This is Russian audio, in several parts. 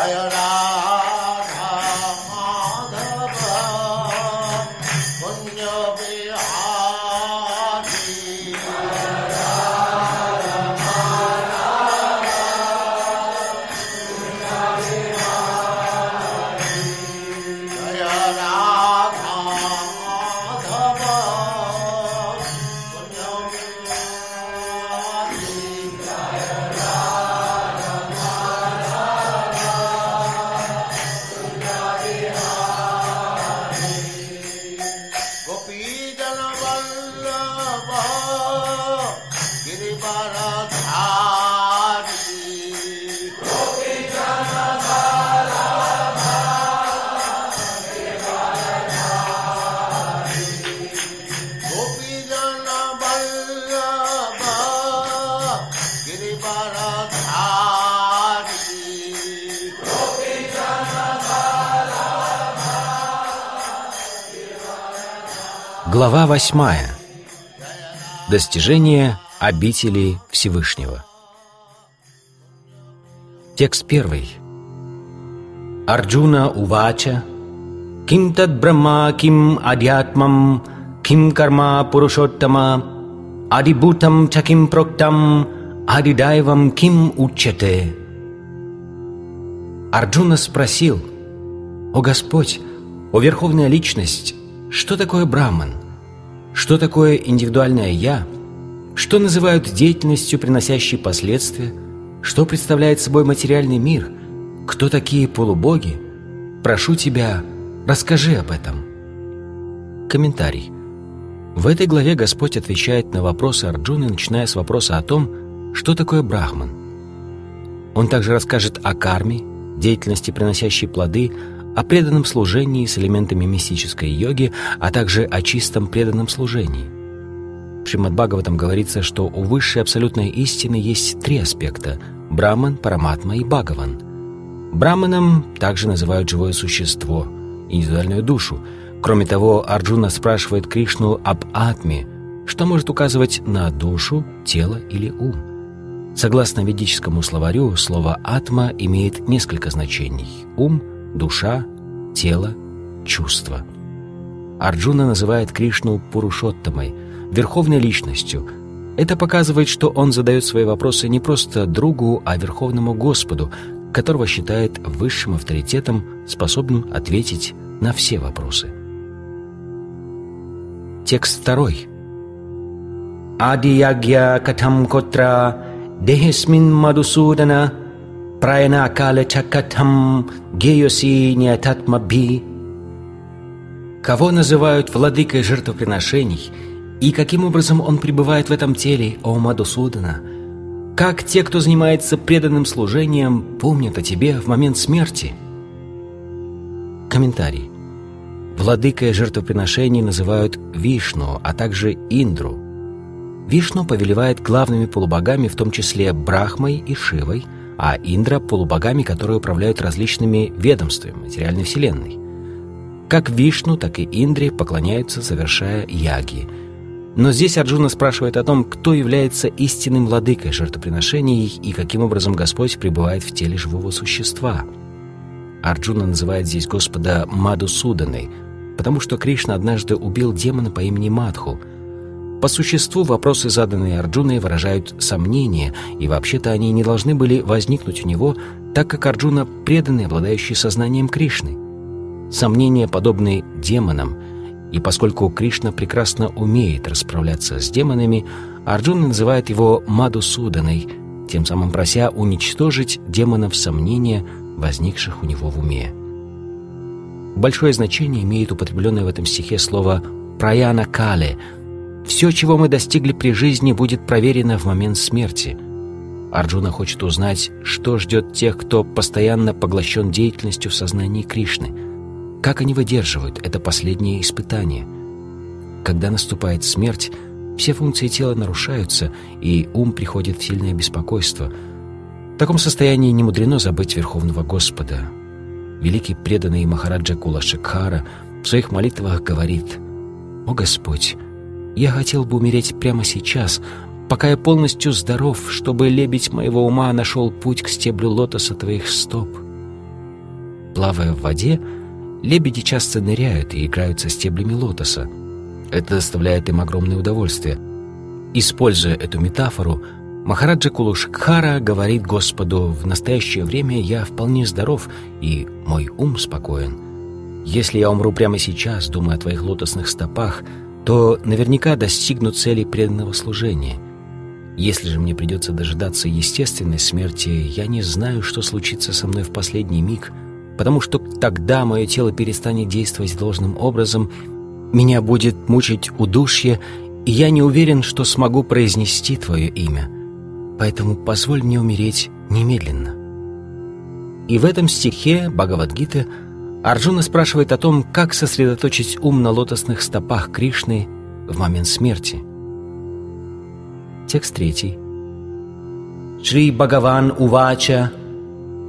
Jaya Ram. Глава восьмая. Достижение обители Всевышнего. Текст первый. Арджуна Увача Ким тад Брахма, ким Адьятмам, ким Карма Пурушоттама, Адибутам Чаким Проктам, Адидайвам Ким Учете. Арджуна спросил, «О Господь, о Верховная Личность, что такое Браман? Что такое индивидуальное «я»? Что называют деятельностью, приносящей последствия? Что представляет собой материальный мир? Кто такие полубоги? Прошу тебя, расскажи об этом. Комментарий. В этой главе Господь отвечает на вопросы Арджуны, начиная с вопроса о том, что такое Брахман. Он также расскажет о карме, деятельности, приносящей плоды, о преданном служении с элементами мистической йоги, а также о чистом преданном служении. В Шримад Бхагаватам говорится, что у высшей абсолютной истины есть три аспекта – Браман, Параматма и Бхагаван. Браманом также называют живое существо, индивидуальную душу. Кроме того, Арджуна спрашивает Кришну об атме, что может указывать на душу, тело или ум. Согласно ведическому словарю, слово «атма» имеет несколько значений – ум, душа, тело, чувство. Арджуна называет Кришну Пурушоттамой, верховной личностью. Это показывает, что он задает свои вопросы не просто другу, а верховному Господу, которого считает высшим авторитетом, способным ответить на все вопросы. Текст второй. Ади катам котра дехесмин мадусудана праяна кале чакатам геоси неататмаби. Кого называют владыкой жертвоприношений и каким образом он пребывает в этом теле, о Мадусудана? Как те, кто занимается преданным служением, помнят о тебе в момент смерти? Комментарий. Владыкой жертвоприношений называют Вишну, а также Индру. Вишну повелевает главными полубогами, в том числе Брахмой и Шивой, а Индра – полубогами, которые управляют различными ведомствами материальной вселенной. Как Вишну, так и Индре поклоняются, совершая яги. Но здесь Арджуна спрашивает о том, кто является истинным владыкой жертвоприношений и каким образом Господь пребывает в теле живого существа. Арджуна называет здесь Господа Мадусуданой, потому что Кришна однажды убил демона по имени Мадху. По существу вопросы, заданные Арджуной, выражают сомнения, и вообще-то они не должны были возникнуть у него, так как Арджуна преданный, обладающий сознанием Кришны. Сомнения подобны демонам, и поскольку Кришна прекрасно умеет расправляться с демонами, Арджуна называет его Мадусуданой, тем самым прося уничтожить демонов сомнения, возникших у него в уме. Большое значение имеет употребленное в этом стихе слово «праяна кале». Все, чего мы достигли при жизни, будет проверено в момент смерти. Арджуна хочет узнать, что ждет тех, кто постоянно поглощен деятельностью в сознании Кришны. Как они выдерживают это последнее испытание? Когда наступает смерть, все функции тела нарушаются, и ум приходит в сильное беспокойство. В таком состоянии не мудрено забыть Верховного Господа. Великий преданный Махараджа Кула Шикхара в своих молитвах говорит «О Господь, я хотел бы умереть прямо сейчас, пока я полностью здоров, чтобы лебедь моего ума нашел путь к стеблю лотоса твоих стоп. Плавая в воде, лебеди часто ныряют и играют со стеблями лотоса. Это доставляет им огромное удовольствие. Используя эту метафору, Махараджа Кулушкхара говорит Господу, «В настоящее время я вполне здоров, и мой ум спокоен. Если я умру прямо сейчас, думая о твоих лотосных стопах, то наверняка достигну цели преданного служения. Если же мне придется дожидаться естественной смерти, я не знаю, что случится со мной в последний миг, потому что тогда мое тело перестанет действовать должным образом, меня будет мучить удушье, и я не уверен, что смогу произнести твое имя. Поэтому позволь мне умереть немедленно». И в этом стихе Бхагавадгиты Арджуна спрашивает о том, как сосредоточить ум на лотосных стопах Кришны в момент смерти. Текст третий. Шри Бхагаван Увача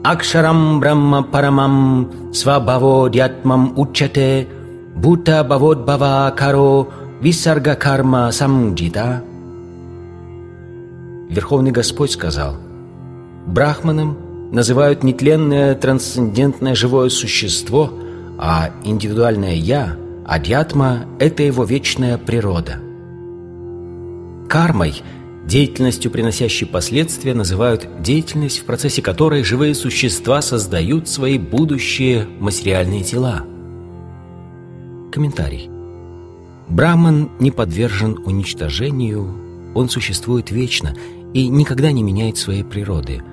Акшарам Брахма Парамам Свабхаводьятмам Учате Бхута Бхаводбхава Каро Висарга Карма Самджита Верховный Господь сказал Брахманом называют нетленное трансцендентное живое существо, а индивидуальное «я» – адьятма – это его вечная природа. Кармой – Деятельностью, приносящей последствия, называют деятельность, в процессе которой живые существа создают свои будущие материальные тела. Комментарий. Браман не подвержен уничтожению, он существует вечно и никогда не меняет своей природы.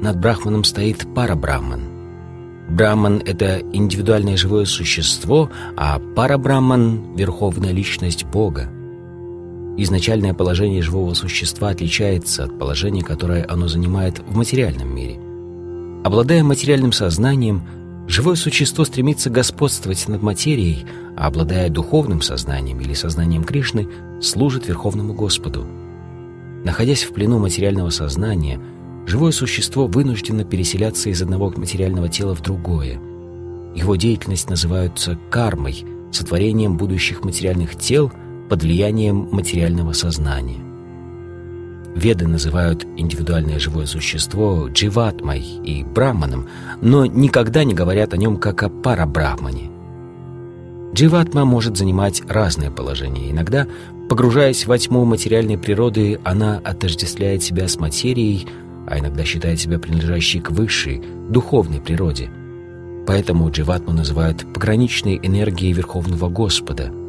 Над Брахманом стоит пара-Брахман. Браман – это индивидуальное живое существо, а пара-Брахман – верховная личность Бога. Изначальное положение живого существа отличается от положения, которое оно занимает в материальном мире. Обладая материальным сознанием, живое существо стремится господствовать над материей, а обладая духовным сознанием или сознанием Кришны, служит Верховному Господу. Находясь в плену материального сознания, живое существо вынуждено переселяться из одного материального тела в другое. Его деятельность называется кармой, сотворением будущих материальных тел – под влиянием материального сознания. Веды называют индивидуальное живое существо дживатмой и браманом, но никогда не говорят о нем как о парабрахмане. Дживатма может занимать разное положение. Иногда, погружаясь во тьму материальной природы, она отождествляет себя с материей, а иногда считает себя принадлежащей к высшей, духовной природе. Поэтому Дживатму называют пограничной энергией Верховного Господа –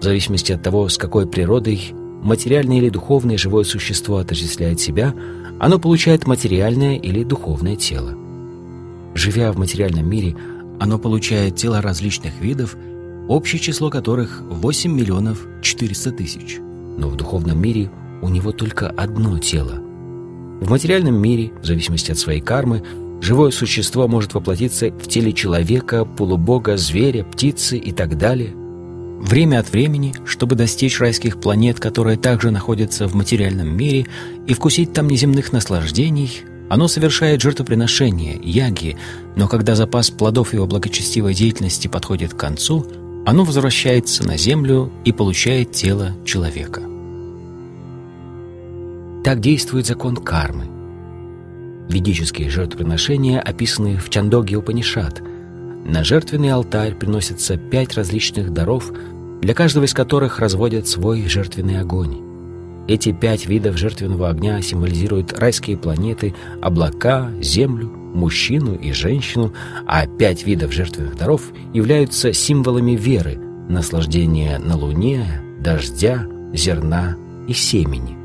в зависимости от того, с какой природой материальное или духовное живое существо отождествляет себя, оно получает материальное или духовное тело. Живя в материальном мире, оно получает тела различных видов, общее число которых 8 миллионов 400 тысяч. Но в духовном мире у него только одно тело. В материальном мире, в зависимости от своей кармы, живое существо может воплотиться в теле человека, полубога, зверя, птицы и так далее – Время от времени, чтобы достичь райских планет, которые также находятся в материальном мире, и вкусить там неземных наслаждений, оно совершает жертвоприношение, яги, но когда запас плодов его благочестивой деятельности подходит к концу, оно возвращается на землю и получает тело человека. Так действует закон кармы. Ведические жертвоприношения описаны в Чандоге Упанишат – на жертвенный алтарь приносятся пять различных даров, для каждого из которых разводят свой жертвенный огонь. Эти пять видов жертвенного огня символизируют райские планеты, облака, землю, мужчину и женщину, а пять видов жертвенных даров являются символами веры, наслаждения на луне, дождя, зерна и семени.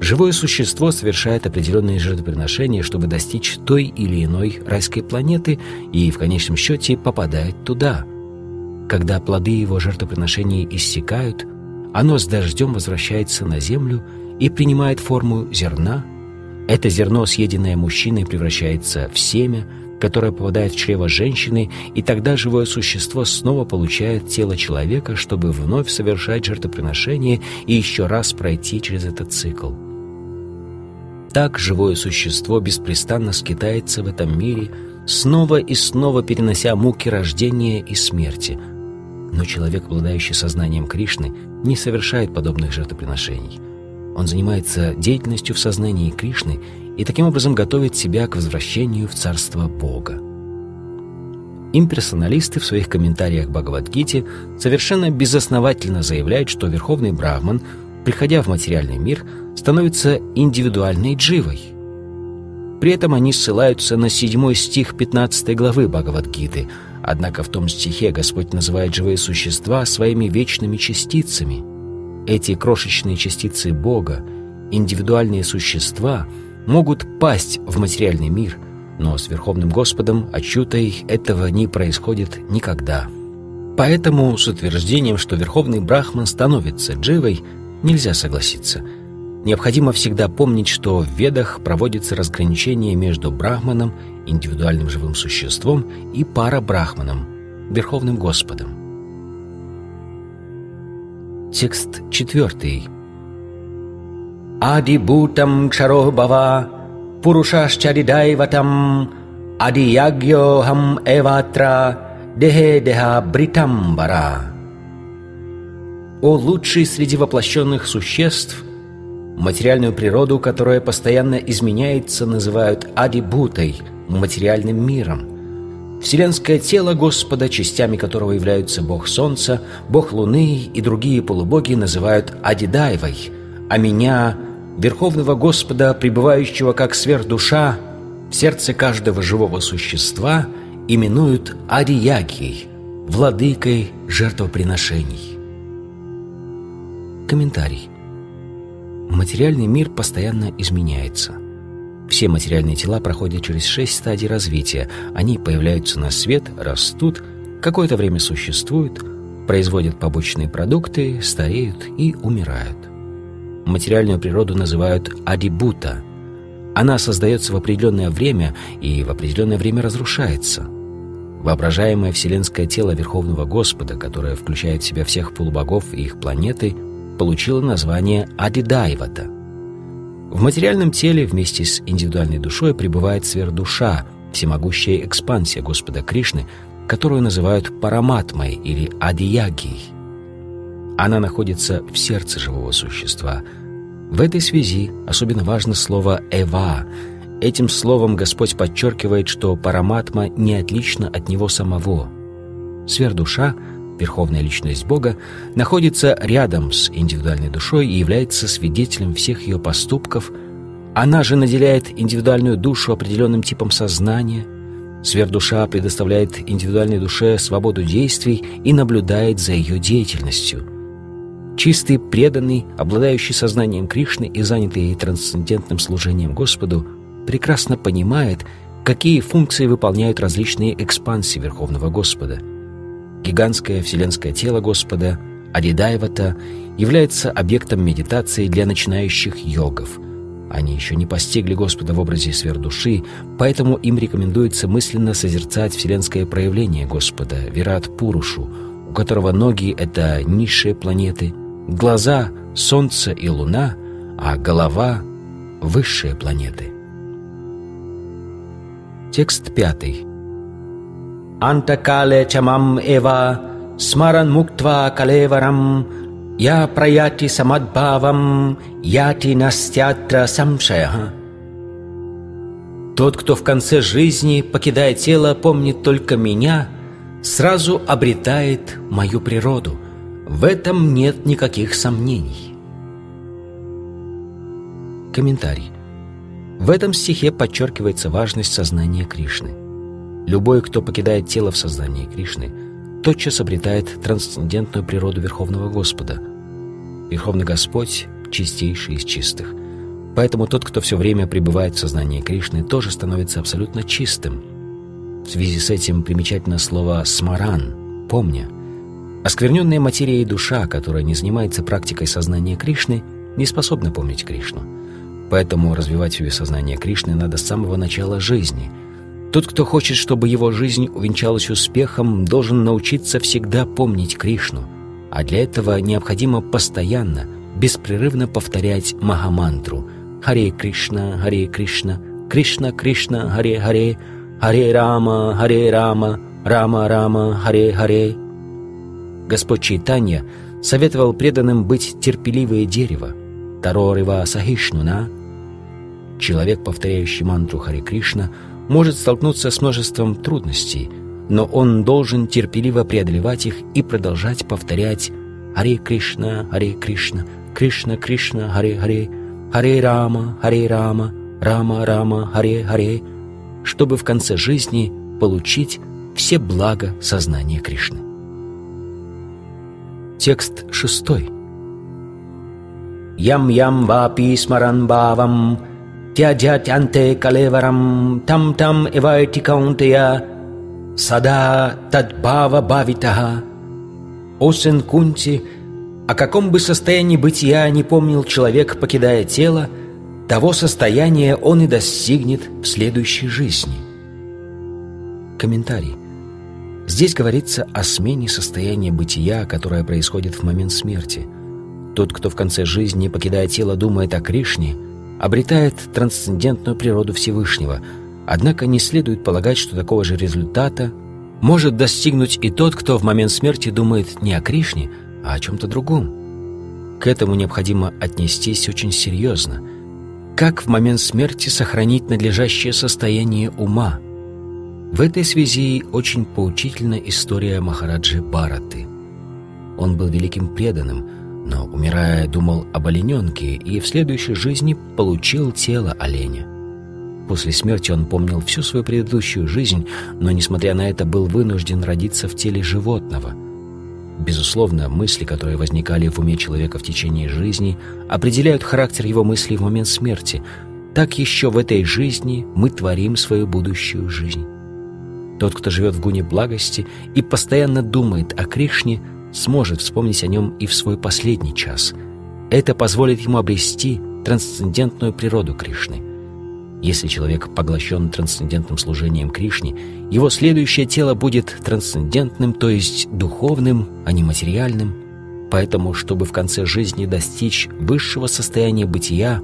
Живое существо совершает определенные жертвоприношения, чтобы достичь той или иной райской планеты и в конечном счете попадает туда. Когда плоды его жертвоприношений иссякают, оно с дождем возвращается на землю и принимает форму зерна. Это зерно, съеденное мужчиной, превращается в семя, которое попадает в чрево женщины, и тогда живое существо снова получает тело человека, чтобы вновь совершать жертвоприношение и еще раз пройти через этот цикл. Так живое существо беспрестанно скитается в этом мире, снова и снова перенося муки рождения и смерти. Но человек, обладающий сознанием Кришны, не совершает подобных жертвоприношений. Он занимается деятельностью в сознании Кришны и таким образом готовит себя к возвращению в Царство Бога. Имперсоналисты в своих комментариях к Бхагавадгите совершенно безосновательно заявляют, что Верховный Брахман, приходя в материальный мир, становится индивидуальной дживой. При этом они ссылаются на седьмой стих 15 главы Бхагавадгиты, однако в том стихе Господь называет живые существа своими вечными частицами. Эти крошечные частицы Бога, индивидуальные существа, могут пасть в материальный мир – но с Верховным Господом Ачутой этого не происходит никогда. Поэтому с утверждением, что Верховный Брахман становится дживой, нельзя согласиться. Необходимо всегда помнить, что в Ведах проводится разграничение между Брахманом, индивидуальным живым существом, и парабрахманом, Верховным Господом. Текст четвертый. Ади бутам чаро бава Пурушашчаридайватам Адиягьохам Эватра Дехе Деха Бритамбара. О лучший среди воплощенных существ, материальную природу, которая постоянно изменяется, называют адибутой, материальным миром. Вселенское тело Господа, частями которого являются Бог Солнца, Бог Луны и другие полубоги, называют Адидайвой, а меня – Верховного Господа, пребывающего как сверхдуша в сердце каждого живого существа, именуют Ариягией, владыкой жертвоприношений. Комментарий. Материальный мир постоянно изменяется. Все материальные тела проходят через шесть стадий развития. Они появляются на свет, растут, какое-то время существуют, производят побочные продукты, стареют и умирают. Материальную природу называют адибута. Она создается в определенное время и в определенное время разрушается. Воображаемое вселенское тело Верховного Господа, которое включает в себя всех полубогов и их планеты, получило название Адидайвата. В материальном теле вместе с индивидуальной душой пребывает сверхдуша, всемогущая экспансия Господа Кришны, которую называют Параматмой или Адиягией. Она находится в сердце живого существа. В этой связи особенно важно слово «эва». Этим словом Господь подчеркивает, что параматма не отлична от Него самого. Сверхдуша, Верховная Личность Бога, находится рядом с индивидуальной душой и является свидетелем всех ее поступков. Она же наделяет индивидуальную душу определенным типом сознания. Сверхдуша предоставляет индивидуальной душе свободу действий и наблюдает за ее деятельностью – Чистый, преданный, обладающий сознанием Кришны и занятый трансцендентным служением Господу, прекрасно понимает, какие функции выполняют различные экспансии Верховного Господа. Гигантское вселенское тело Господа, Адидайвата, является объектом медитации для начинающих йогов. Они еще не постигли Господа в образе сверхдуши, поэтому им рекомендуется мысленно созерцать вселенское проявление Господа, Вират Пурушу, у которого ноги — это низшие планеты, глаза — Солнце и Луна, а голова — высшие планеты. Текст пятый. Антакале чамам эва смаран муктва калеварам я праяти самадбавам яти настятра самшая. Тот, кто в конце жизни, покидая тело, помнит только меня, сразу обретает мою природу — в этом нет никаких сомнений. Комментарий. В этом стихе подчеркивается важность сознания Кришны. Любой, кто покидает тело в сознании Кришны, тотчас обретает трансцендентную природу Верховного Господа. Верховный Господь — чистейший из чистых. Поэтому тот, кто все время пребывает в сознании Кришны, тоже становится абсолютно чистым. В связи с этим примечательно слово «смаран» — «помня», Оскверненная материя и душа, которая не занимается практикой сознания Кришны, не способна помнить Кришну. Поэтому развивать в себе сознание Кришны надо с самого начала жизни. Тот, кто хочет, чтобы его жизнь увенчалась успехом, должен научиться всегда помнить Кришну. А для этого необходимо постоянно, беспрерывно повторять Махамантру «Харе Кришна, Харе Кришна, Кришна Кришна, Харе Харе, Харе Рама, Харе Рама, Рама Рама, Харе Харе». Господь Чайтанья советовал преданным быть терпеливое дерево, Тарорива Сахишнуна. Человек, повторяющий мантру Хари Кришна, может столкнуться с множеством трудностей, но он должен терпеливо преодолевать их и продолжать повторять «Харе Кришна, Харе Кришна, Кришна Кришна, Харе Харе, Харе Рама, Харе Рама, Рама Рама, Харе Харе», чтобы в конце жизни получить все блага сознания Кришны. Текст шестой. Ям-ям вапи смаран бавам, тядятянте калеварам, там-там эвайти каунтея, сада тадбава бавитага. О сын Кунти, о каком бы состоянии бытия не помнил человек, покидая тело, того состояния он и достигнет в следующей жизни. Комментарий. Здесь говорится о смене состояния бытия, которое происходит в момент смерти. Тот, кто в конце жизни, покидая тело, думает о Кришне, обретает трансцендентную природу Всевышнего. Однако не следует полагать, что такого же результата может достигнуть и тот, кто в момент смерти думает не о Кришне, а о чем-то другом. К этому необходимо отнестись очень серьезно – как в момент смерти сохранить надлежащее состояние ума. В этой связи очень поучительна история Махараджи Бараты. Он был великим преданным, но, умирая, думал об олененке и в следующей жизни получил тело оленя. После смерти он помнил всю свою предыдущую жизнь, но, несмотря на это, был вынужден родиться в теле животного – Безусловно, мысли, которые возникали в уме человека в течение жизни, определяют характер его мыслей в момент смерти. Так еще в этой жизни мы творим свою будущую жизнь. Тот, кто живет в гуне благости и постоянно думает о Кришне, сможет вспомнить о нем и в свой последний час. Это позволит ему обрести трансцендентную природу Кришны – если человек поглощен трансцендентным служением Кришне, его следующее тело будет трансцендентным, то есть духовным, а не материальным. Поэтому, чтобы в конце жизни достичь высшего состояния бытия,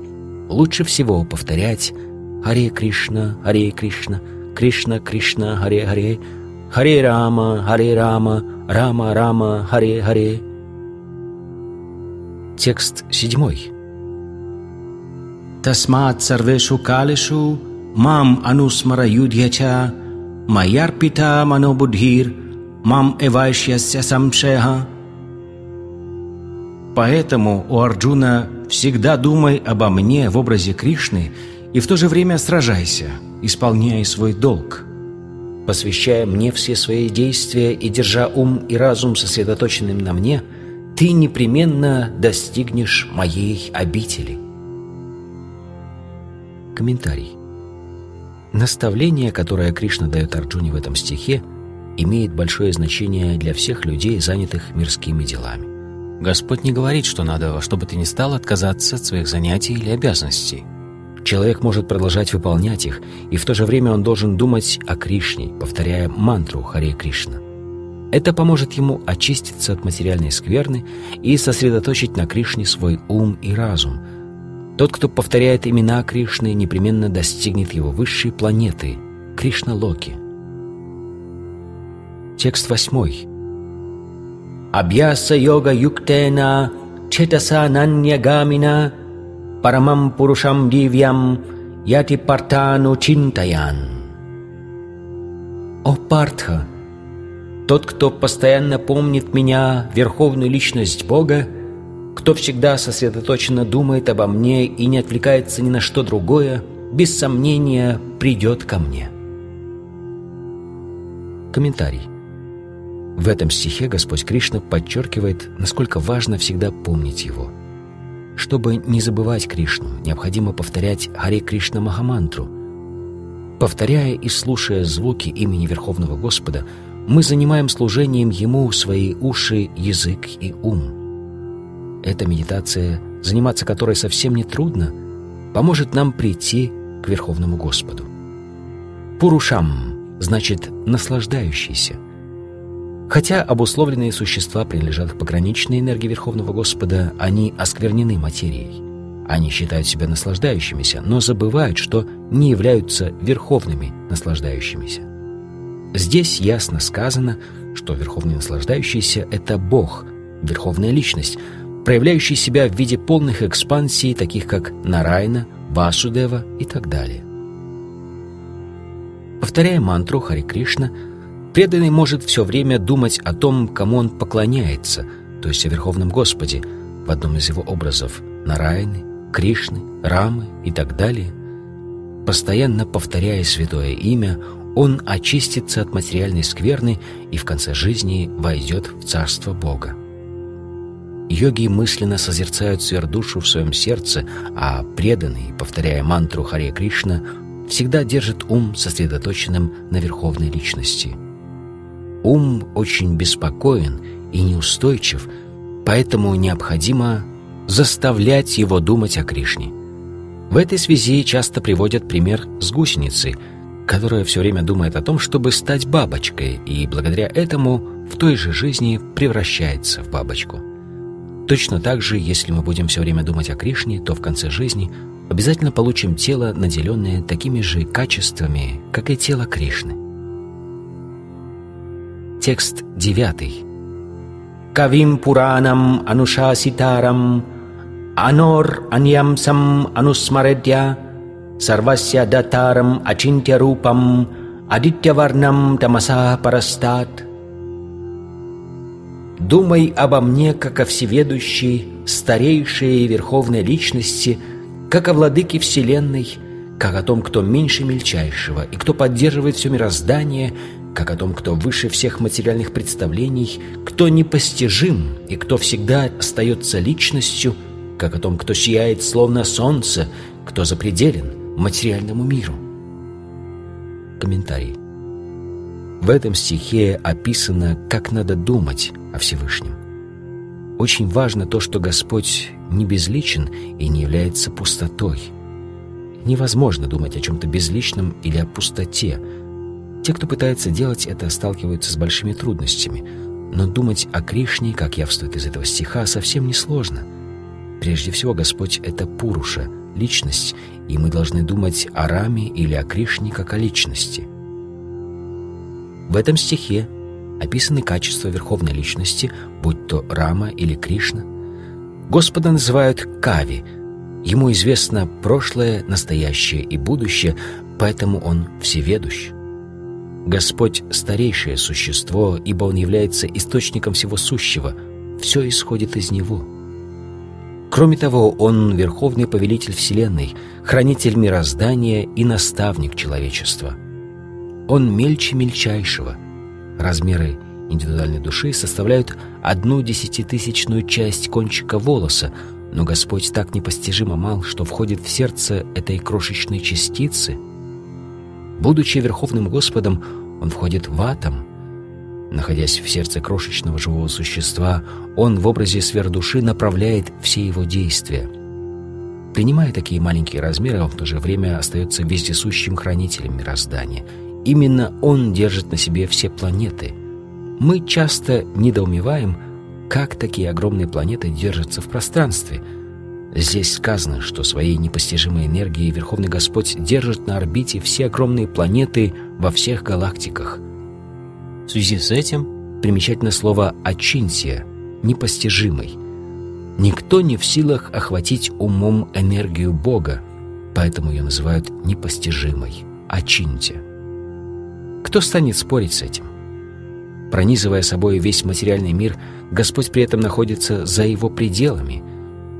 лучше всего повторять «Харе Кришна, Харе Кришна, Кришна Кришна, Харе Харе, Харе Рама, Харе Рама, Рама, Рама, Харе, Харе. Текст седьмой. Тасмат сарвешу калешу мам анусмара юдьяча майярпита манобудхир мам эвайшьяся самшеха. Поэтому, у Арджуна, всегда думай обо мне в образе Кришны и в то же время сражайся, исполняя свой долг – Посвящая мне все свои действия и держа ум и разум сосредоточенным на мне, ты непременно достигнешь моей обители. Комментарий. Наставление, которое Кришна дает Арджуне в этом стихе, имеет большое значение для всех людей, занятых мирскими делами. Господь не говорит, что надо во что бы ты ни стал отказаться от своих занятий или обязанностей. Человек может продолжать выполнять их, и в то же время он должен думать о Кришне, повторяя мантру Харе Кришна. Это поможет ему очиститься от материальной скверны и сосредоточить на Кришне свой ум и разум – тот, кто повторяет имена Кришны, непременно достигнет его высшей планеты – Кришна-Локи. Текст восьмой. Абьяса йога юктена четаса наньягамина пурушам дивьям яти партану чинтаян. О Партха! Тот, кто постоянно помнит меня, верховную личность Бога, кто всегда сосредоточенно думает обо мне и не отвлекается ни на что другое, без сомнения придет ко мне. Комментарий. В этом стихе Господь Кришна подчеркивает, насколько важно всегда помнить Его. Чтобы не забывать Кришну, необходимо повторять Харе Кришна Махамантру. Повторяя и слушая звуки имени Верховного Господа, мы занимаем служением Ему свои уши, язык и ум – эта медитация, заниматься которой совсем не трудно, поможет нам прийти к Верховному Господу. Пурушам значит «наслаждающийся». Хотя обусловленные существа принадлежат к пограничной энергии Верховного Господа, они осквернены материей. Они считают себя наслаждающимися, но забывают, что не являются верховными наслаждающимися. Здесь ясно сказано, что Верховный Наслаждающийся — это Бог, Верховная Личность, проявляющий себя в виде полных экспансий, таких как Нарайна, Васудева и так далее. Повторяя мантру Хари Кришна, Преданный может все время думать о том, кому он поклоняется, то есть о Верховном Господе, в одном из его образов – Нараяны, Кришны, Рамы и так далее. Постоянно повторяя святое имя, он очистится от материальной скверны и в конце жизни войдет в Царство Бога. Йоги мысленно созерцают сверхдушу в своем сердце, а преданный, повторяя мантру Харе Кришна, всегда держит ум сосредоточенным на верховной личности. Ум очень беспокоен и неустойчив, поэтому необходимо заставлять его думать о Кришне. В этой связи часто приводят пример с гусеницей, которая все время думает о том, чтобы стать бабочкой, и благодаря этому в той же жизни превращается в бабочку. Точно так же, если мы будем все время думать о Кришне, то в конце жизни обязательно получим тело, наделенное такими же качествами, как и тело Кришны. Текст девятый. Кавим Пуранам Анушаситарам Анор Аньямсам Анусмаредья Сарвасya Датарам Ачинтя Рупам Адитьяварнам Тамаса Парастат Думай обо мне, как о всеведущей, старейшей и верховной личности, как о владыке Вселенной, как о том, кто меньше мельчайшего, и кто поддерживает все мироздание, как о том, кто выше всех материальных представлений, кто непостижим и кто всегда остается личностью, как о том, кто сияет словно солнце, кто запределен материальному миру. Комментарий. В этом стихе описано, как надо думать о Всевышнем. Очень важно то, что Господь не безличен и не является пустотой. Невозможно думать о чем-то безличном или о пустоте. Те, кто пытается делать это, сталкиваются с большими трудностями. Но думать о Кришне, как явствует из этого стиха, совсем не сложно. Прежде всего, Господь — это Пуруша, личность, и мы должны думать о Раме или о Кришне как о личности — в этом стихе описаны качества Верховной Личности, будь то Рама или Кришна. Господа называют Кави. Ему известно прошлое, настоящее и будущее, поэтому он всеведущ. Господь — старейшее существо, ибо Он является источником всего сущего. Все исходит из Него. Кроме того, Он — верховный повелитель Вселенной, хранитель мироздания и наставник человечества — он мельче мельчайшего. Размеры индивидуальной души составляют одну десятитысячную часть кончика волоса, но Господь так непостижимо мал, что входит в сердце этой крошечной частицы. Будучи Верховным Господом, Он входит в атом. Находясь в сердце крошечного живого существа, Он в образе сверхдуши направляет все его действия. Принимая такие маленькие размеры, Он в то же время остается вездесущим хранителем мироздания — Именно он держит на себе все планеты. Мы часто недоумеваем, как такие огромные планеты держатся в пространстве. Здесь сказано, что своей непостижимой энергией Верховный Господь держит на орбите все огромные планеты во всех галактиках. В связи с этим примечательно слово «очинсия» — «непостижимый». Никто не в силах охватить умом энергию Бога, поэтому ее называют непостижимой — «очинтия». Кто станет спорить с этим? Пронизывая собой весь материальный мир, Господь при этом находится за его пределами.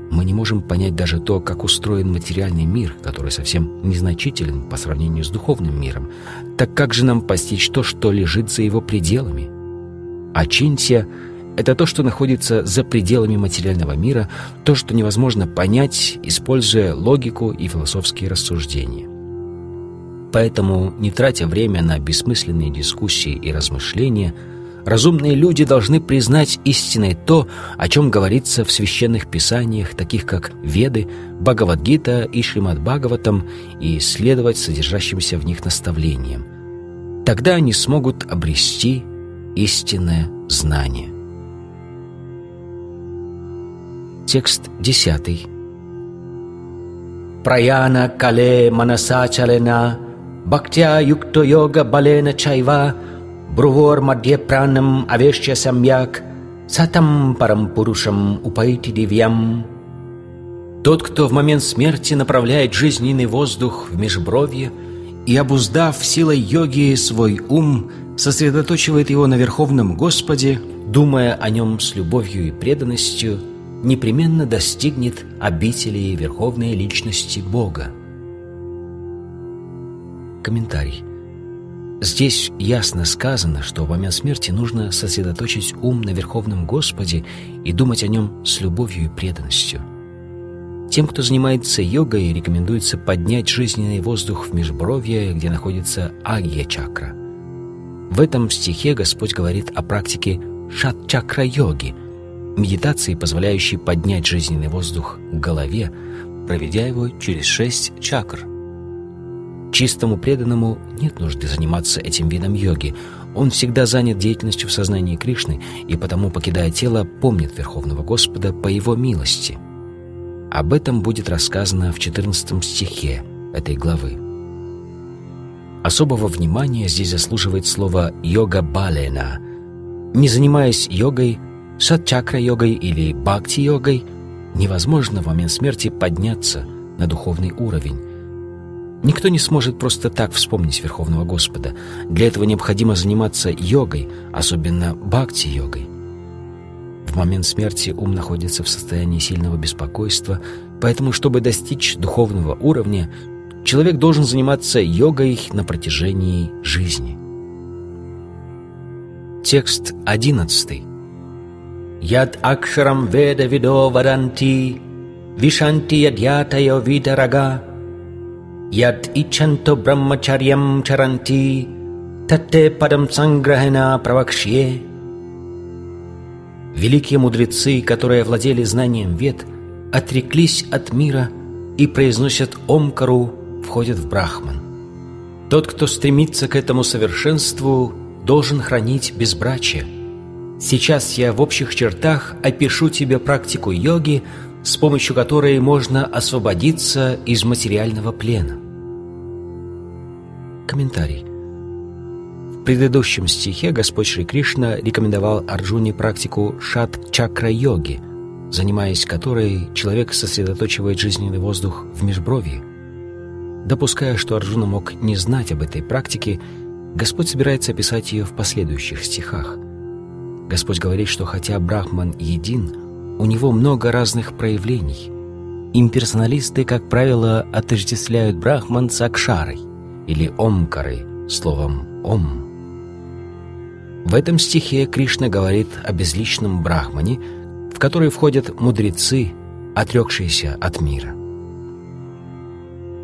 Мы не можем понять даже то, как устроен материальный мир, который совсем незначителен по сравнению с духовным миром. Так как же нам постичь то, что лежит за его пределами? Ачинтия — это то, что находится за пределами материального мира, то, что невозможно понять, используя логику и философские рассуждения. Поэтому, не тратя время на бессмысленные дискуссии и размышления, разумные люди должны признать истиной то, о чем говорится в священных писаниях, таких как Веды, Бхагавадгита и Шримад Бхагаватам, и следовать содержащимся в них наставлениям. Тогда они смогут обрести истинное знание. Текст десятый. Праяна кале манаса чалена Бхактя юкто йога балена чайва Мадье пранам авешча самьяк Сатам парам пурушам упаити дивьям Тот, кто в момент смерти направляет жизненный воздух в межбровье и, обуздав силой йоги свой ум, сосредоточивает его на Верховном Господе, думая о нем с любовью и преданностью, непременно достигнет обители Верховной Личности Бога. Комментарий. Здесь ясно сказано, что в момент смерти нужно сосредоточить ум на Верховном Господе и думать о нем с любовью и преданностью. Тем, кто занимается йогой, рекомендуется поднять жизненный воздух в межбровье, где находится агья-чакра. В этом стихе Господь говорит о практике шат-чакра-йоги, медитации, позволяющей поднять жизненный воздух к голове, проведя его через шесть чакр – Чистому преданному нет нужды заниматься этим видом йоги. Он всегда занят деятельностью в сознании Кришны и потому, покидая тело, помнит Верховного Господа по Его милости. Об этом будет рассказано в 14 стихе этой главы. Особого внимания здесь заслуживает слово «йога балена». Не занимаясь йогой, сатчакра-йогой или бхакти-йогой, невозможно в момент смерти подняться на духовный уровень. Никто не сможет просто так вспомнить Верховного Господа. Для этого необходимо заниматься йогой, особенно бхакти-йогой. В момент смерти ум находится в состоянии сильного беспокойства, поэтому, чтобы достичь духовного уровня, человек должен заниматься йогой на протяжении жизни. Текст одиннадцатый. Яд акшарам веда видо варанти, вишанти ядьятайо видарага, Яд ичанто брахмачарьям чаранти, татте падам санграхена правакшье. Великие мудрецы, которые владели знанием вед, отреклись от мира и произносят Омкару, входят в Брахман. Тот, кто стремится к этому совершенству, должен хранить безбрачие. Сейчас я в общих чертах опишу тебе практику йоги, с помощью которой можно освободиться из материального плена. Комментарий. В предыдущем стихе Господь Шри Кришна рекомендовал Арджуне практику шат-чакра-йоги, занимаясь которой человек сосредоточивает жизненный воздух в межброви. Допуская, что Арджуна мог не знать об этой практике, Господь собирается описать ее в последующих стихах. Господь говорит, что хотя Брахман един, у него много разных проявлений. Имперсоналисты, как правило, отождествляют Брахман с Акшарой или Омкарой, словом «Ом». В этом стихе Кришна говорит о безличном Брахмане, в который входят мудрецы, отрекшиеся от мира.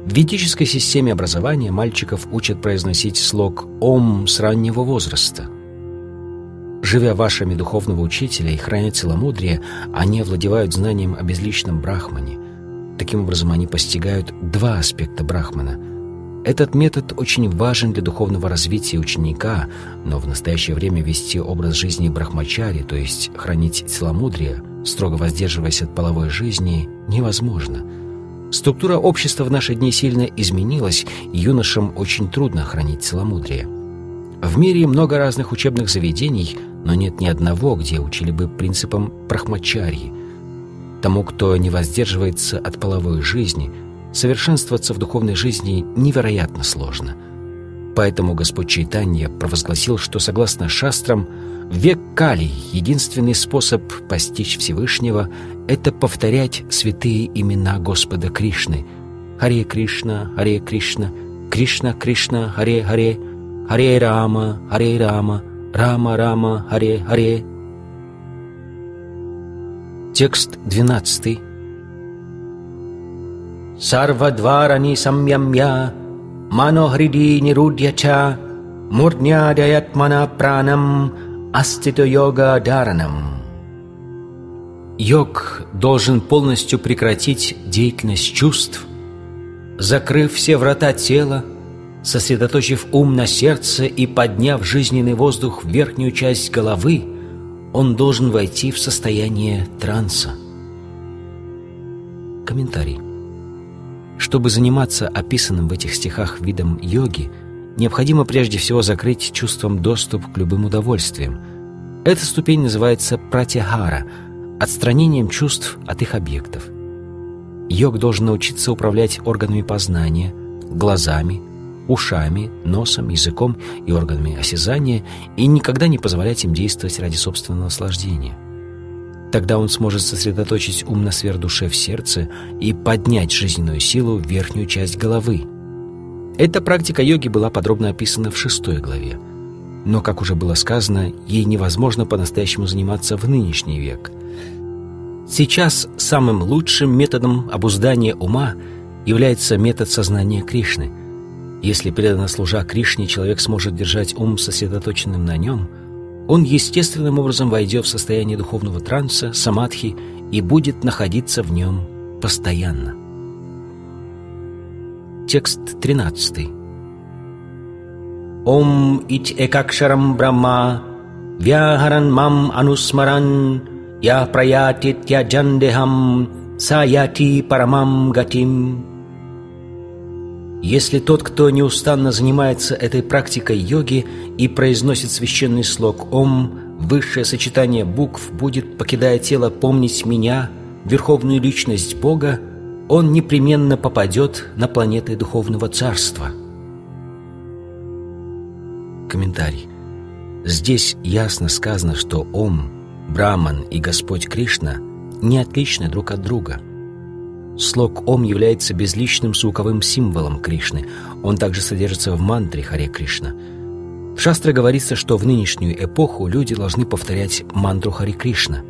В ведической системе образования мальчиков учат произносить слог «Ом» с раннего возраста – Живя вашими духовного учителя и храня целомудрие, они овладевают знанием о безличном брахмане. Таким образом, они постигают два аспекта брахмана. Этот метод очень важен для духовного развития ученика, но в настоящее время вести образ жизни брахмачари, то есть хранить целомудрие, строго воздерживаясь от половой жизни, невозможно. Структура общества в наши дни сильно изменилась, и юношам очень трудно хранить целомудрие. В мире много разных учебных заведений – но нет ни одного, где учили бы принципам прахмачарьи. Тому, кто не воздерживается от половой жизни, совершенствоваться в духовной жизни невероятно сложно. Поэтому Господь Чайтанья провозгласил, что согласно шастрам, век Кали единственный способ постичь Всевышнего — это повторять святые имена Господа Кришны. Харе Кришна, Харе Кришна, Кришна Кришна, Харе Харе, Харе Рама, Харе Рама — Рама, Рама, Харе, Харе. Текст 12. Сарвадварани самьямья, манохриди нирудьяча, мурднядаятмана пранам, астито йога даранам. Йог должен полностью прекратить деятельность чувств, закрыв все врата тела, Сосредоточив ум на сердце и подняв жизненный воздух в верхнюю часть головы, он должен войти в состояние транса. Комментарий. Чтобы заниматься описанным в этих стихах видом йоги, необходимо прежде всего закрыть чувством доступ к любым удовольствиям. Эта ступень называется пратихара – отстранением чувств от их объектов. Йог должен научиться управлять органами познания, глазами, ушами, носом, языком и органами осязания и никогда не позволять им действовать ради собственного наслаждения. Тогда он сможет сосредоточить ум на сверхдуше в сердце и поднять жизненную силу в верхнюю часть головы. Эта практика йоги была подробно описана в шестой главе. Но, как уже было сказано, ей невозможно по-настоящему заниматься в нынешний век. Сейчас самым лучшим методом обуздания ума является метод сознания Кришны. Если преданно служа Кришне, человек сможет держать ум сосредоточенным на нем – он естественным образом войдет в состояние духовного транса, самадхи, и будет находиться в нем постоянно. Текст 13. Ом ить экакшарам брахма вяхаран мам анусмаран я праятит я джандехам саяти парамам гатим если тот, кто неустанно занимается этой практикой йоги и произносит священный слог «Ом», высшее сочетание букв будет, покидая тело, помнить меня, верховную личность Бога, он непременно попадет на планеты Духовного Царства. Комментарий. Здесь ясно сказано, что Ом, Браман и Господь Кришна не отличны друг от друга – Слог «Ом» является безличным звуковым символом Кришны. Он также содержится в мантре Харе Кришна. В Шастре говорится, что в нынешнюю эпоху люди должны повторять мантру Харе Кришна.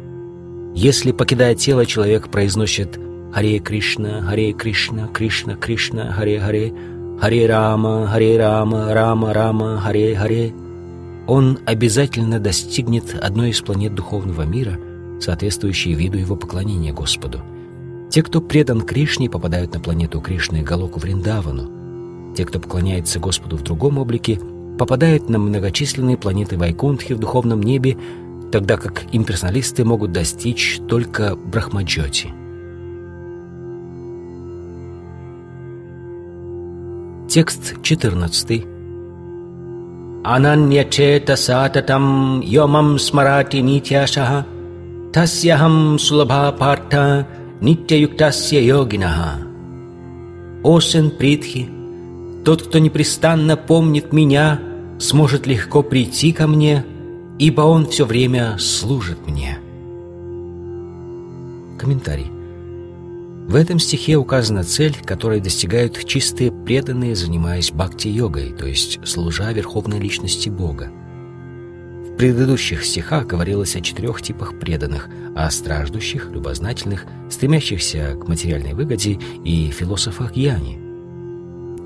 Если, покидая тело, человек произносит Харе Кришна, Харе Кришна, Кришна, Кришна, Харе Харе, Харе Рама, Харе Рама, Рама, Рама, Харе Харе, он обязательно достигнет одной из планет духовного мира, соответствующей виду его поклонения Господу – те, кто предан Кришне, попадают на планету Кришны Галоку Вриндавану. Те, кто поклоняется Господу в другом облике, попадают на многочисленные планеты Вайкунтхи в духовном небе, тогда как имперсоналисты могут достичь только Брахмаджоти. Текст 14. Ананьячета сататам йомам смарати нитяшаха тасьяхам сулабха парта Ниття-юктасья йогинаха. О сын Притхи, тот, кто непрестанно помнит меня, сможет легко прийти ко мне, ибо он все время служит мне. Комментарий. В этом стихе указана цель, которой достигают чистые преданные, занимаясь бхакти-йогой, то есть служа верховной личности Бога. В предыдущих стихах говорилось о четырех типах преданных, о страждущих, любознательных, стремящихся к материальной выгоде и философах Яни.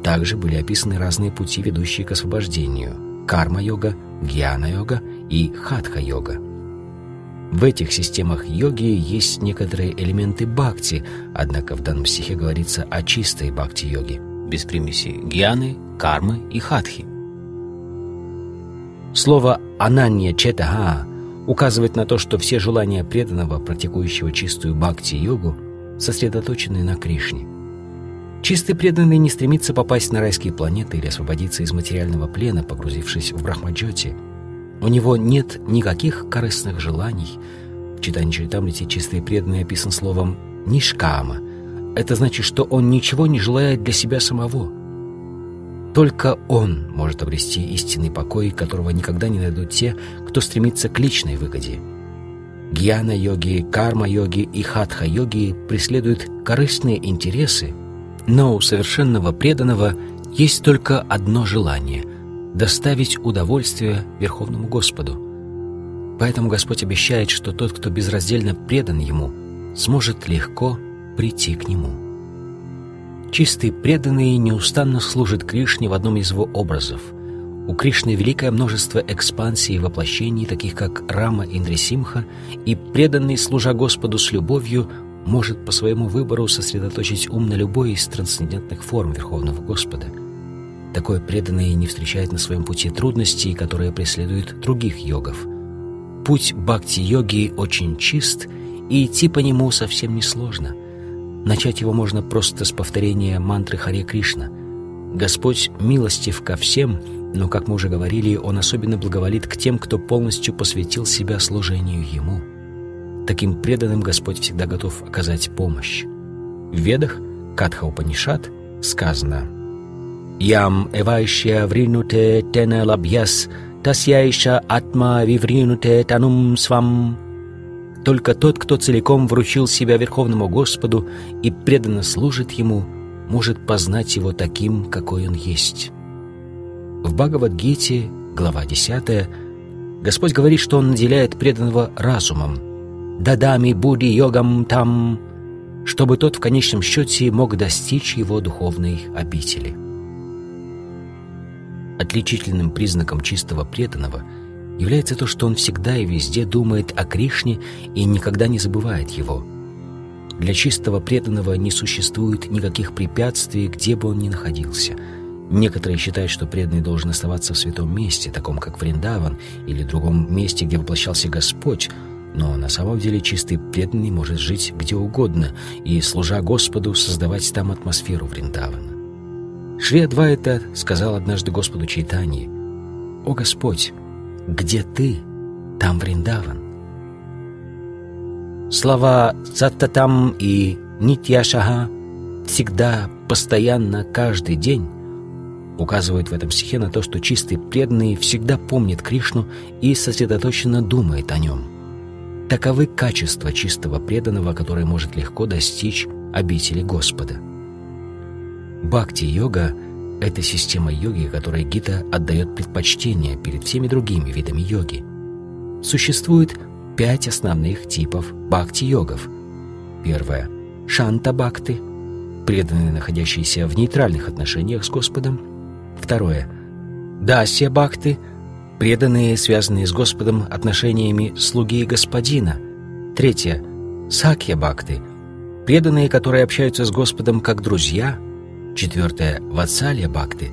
Также были описаны разные пути, ведущие к освобождению – карма-йога, гьяна-йога и хатха-йога. В этих системах йоги есть некоторые элементы бхакти, однако в данном стихе говорится о чистой бхакти-йоге, без примеси гьяны, кармы и хатхи – Слово «ананья четаха» указывает на то, что все желания преданного, практикующего чистую бхакти-йогу, сосредоточены на Кришне. Чистый преданный не стремится попасть на райские планеты или освободиться из материального плена, погрузившись в Брахмаджоти. У него нет никаких корыстных желаний. В читании Чаритамрити чистый преданный описан словом «нишкама». Это значит, что он ничего не желает для себя самого – только он может обрести истинный покой, которого никогда не найдут те, кто стремится к личной выгоде. Гьяна-йоги, карма-йоги и хатха-йоги преследуют корыстные интересы, но у совершенного преданного есть только одно желание — доставить удовольствие Верховному Господу. Поэтому Господь обещает, что тот, кто безраздельно предан Ему, сможет легко прийти к Нему. Чистый преданный неустанно служит Кришне в одном из его образов. У Кришны великое множество экспансий и воплощений, таких как Рама Индрисимха, и преданный, служа Господу с любовью, может по своему выбору сосредоточить ум на любой из трансцендентных форм Верховного Господа. Такой преданный не встречает на своем пути трудностей, которые преследуют других йогов. Путь бхакти-йоги очень чист, и идти по нему совсем не сложно – Начать его можно просто с повторения мантры Харе Кришна. Господь милостив ко всем, но, как мы уже говорили, Он особенно благоволит к тем, кто полностью посвятил себя служению Ему. Таким преданным Господь всегда готов оказать помощь. В Ведах, Катха Упанишат, сказано Ям эвайшя вринуте тене лабьяс, тасяйша атма вивринуте танум свам. Только тот, кто целиком вручил себя Верховному Господу и преданно служит Ему, может познать Его таким, какой Он есть. В Бхагавадгите, глава 10, Господь говорит, что Он наделяет преданного разумом. «Дадами буди йогам там», чтобы тот в конечном счете мог достичь его духовной обители. Отличительным признаком чистого преданного является то, что он всегда и везде думает о Кришне и никогда не забывает его. Для чистого преданного не существует никаких препятствий, где бы он ни находился. Некоторые считают, что преданный должен оставаться в святом месте, таком как Вриндаван, или другом месте, где воплощался Господь, но на самом деле чистый преданный может жить где угодно и, служа Господу, создавать там атмосферу Вриндавана. Шри Адвайта сказал однажды Господу Чайтаньи, «О Господь, где Ты, там Вриндаван». Слова «Саттатам» и «Нитьяшага» всегда, постоянно, каждый день указывают в этом стихе на то, что чистый преданный всегда помнит Кришну и сосредоточенно думает о нем. Таковы качества чистого преданного, который может легко достичь обители Господа. Бхакти-йога — это система йоги, которой Гита отдает предпочтение перед всеми другими видами йоги. Существует пять основных типов бхакти-йогов. Первое — шанта-бхакти, преданные, находящиеся в нейтральных отношениях с Господом. Второе — дасья-бхакти, преданные, связанные с Господом отношениями слуги и господина. Третье — сакья-бхакти, преданные, которые общаются с Господом как друзья — Четвертое – Ватсалья Бхакти,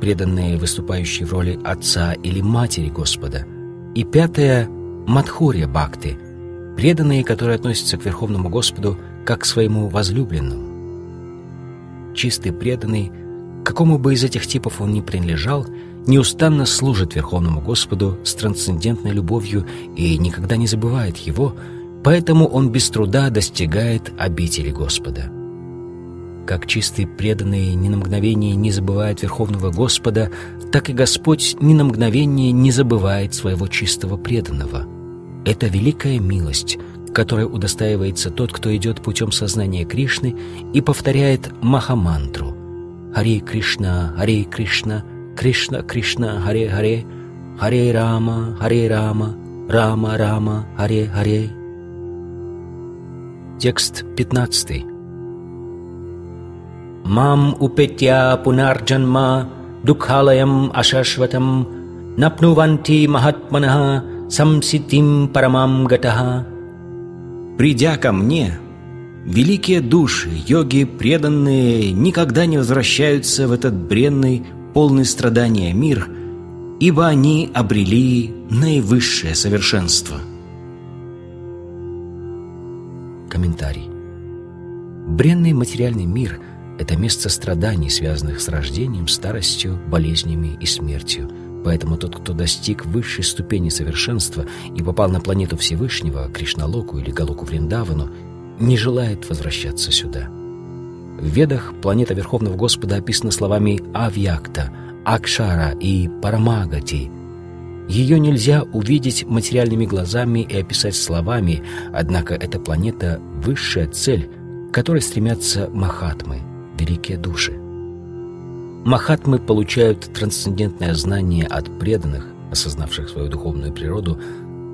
преданные, выступающие в роли отца или матери Господа. И пятое – Мадхурья Бхакти, преданные, которые относятся к Верховному Господу как к своему возлюбленному. Чистый преданный, какому бы из этих типов он ни принадлежал, неустанно служит Верховному Господу с трансцендентной любовью и никогда не забывает Его, поэтому он без труда достигает обители Господа. Как чистый преданный ни на мгновение не забывает Верховного Господа, так и Господь ни на мгновение не забывает своего чистого преданного. Это великая милость, которой удостаивается тот, кто идет путем сознания Кришны и повторяет Махамантру «Харе Кришна, Харе Кришна, Кришна Кришна, Харе Харе, Харе Рама, Харе Рама, Рама Рама, Харе Харе». Текст 15. Мам उपेत्या пунарджанма दुःखालयम् अशाश्वतम् नप्नुवन्ति महात्मनः самситим परमाम् गतः Придя ко мне, великие души, йоги преданные, никогда не возвращаются в этот бренный, полный страдания мир, ибо они обрели наивысшее совершенство. Комментарий. Бренный материальный мир – это место страданий, связанных с рождением, старостью, болезнями и смертью. Поэтому тот, кто достиг высшей ступени совершенства и попал на планету Всевышнего, Кришналоку или Галоку Вриндавану, не желает возвращаться сюда. В Ведах планета Верховного Господа описана словами «авьякта», «акшара» и «парамагати». Ее нельзя увидеть материальными глазами и описать словами, однако эта планета — высшая цель, к которой стремятся махатмы — великие души. Махатмы получают трансцендентное знание от преданных, осознавших свою духовную природу.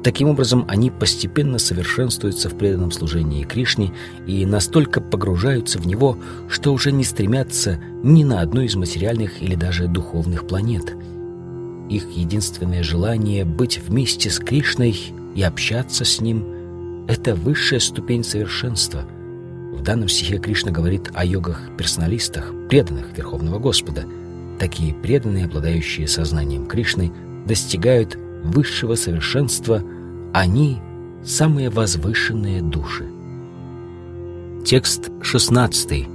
Таким образом, они постепенно совершенствуются в преданном служении Кришне и настолько погружаются в него, что уже не стремятся ни на одну из материальных или даже духовных планет. Их единственное желание быть вместе с Кришной и общаться с Ним — это высшая ступень совершенства — в данном стихе Кришна говорит о йогах-персоналистах, преданных Верховного Господа. Такие преданные, обладающие сознанием Кришны, достигают высшего совершенства, они — самые возвышенные души. Текст 16.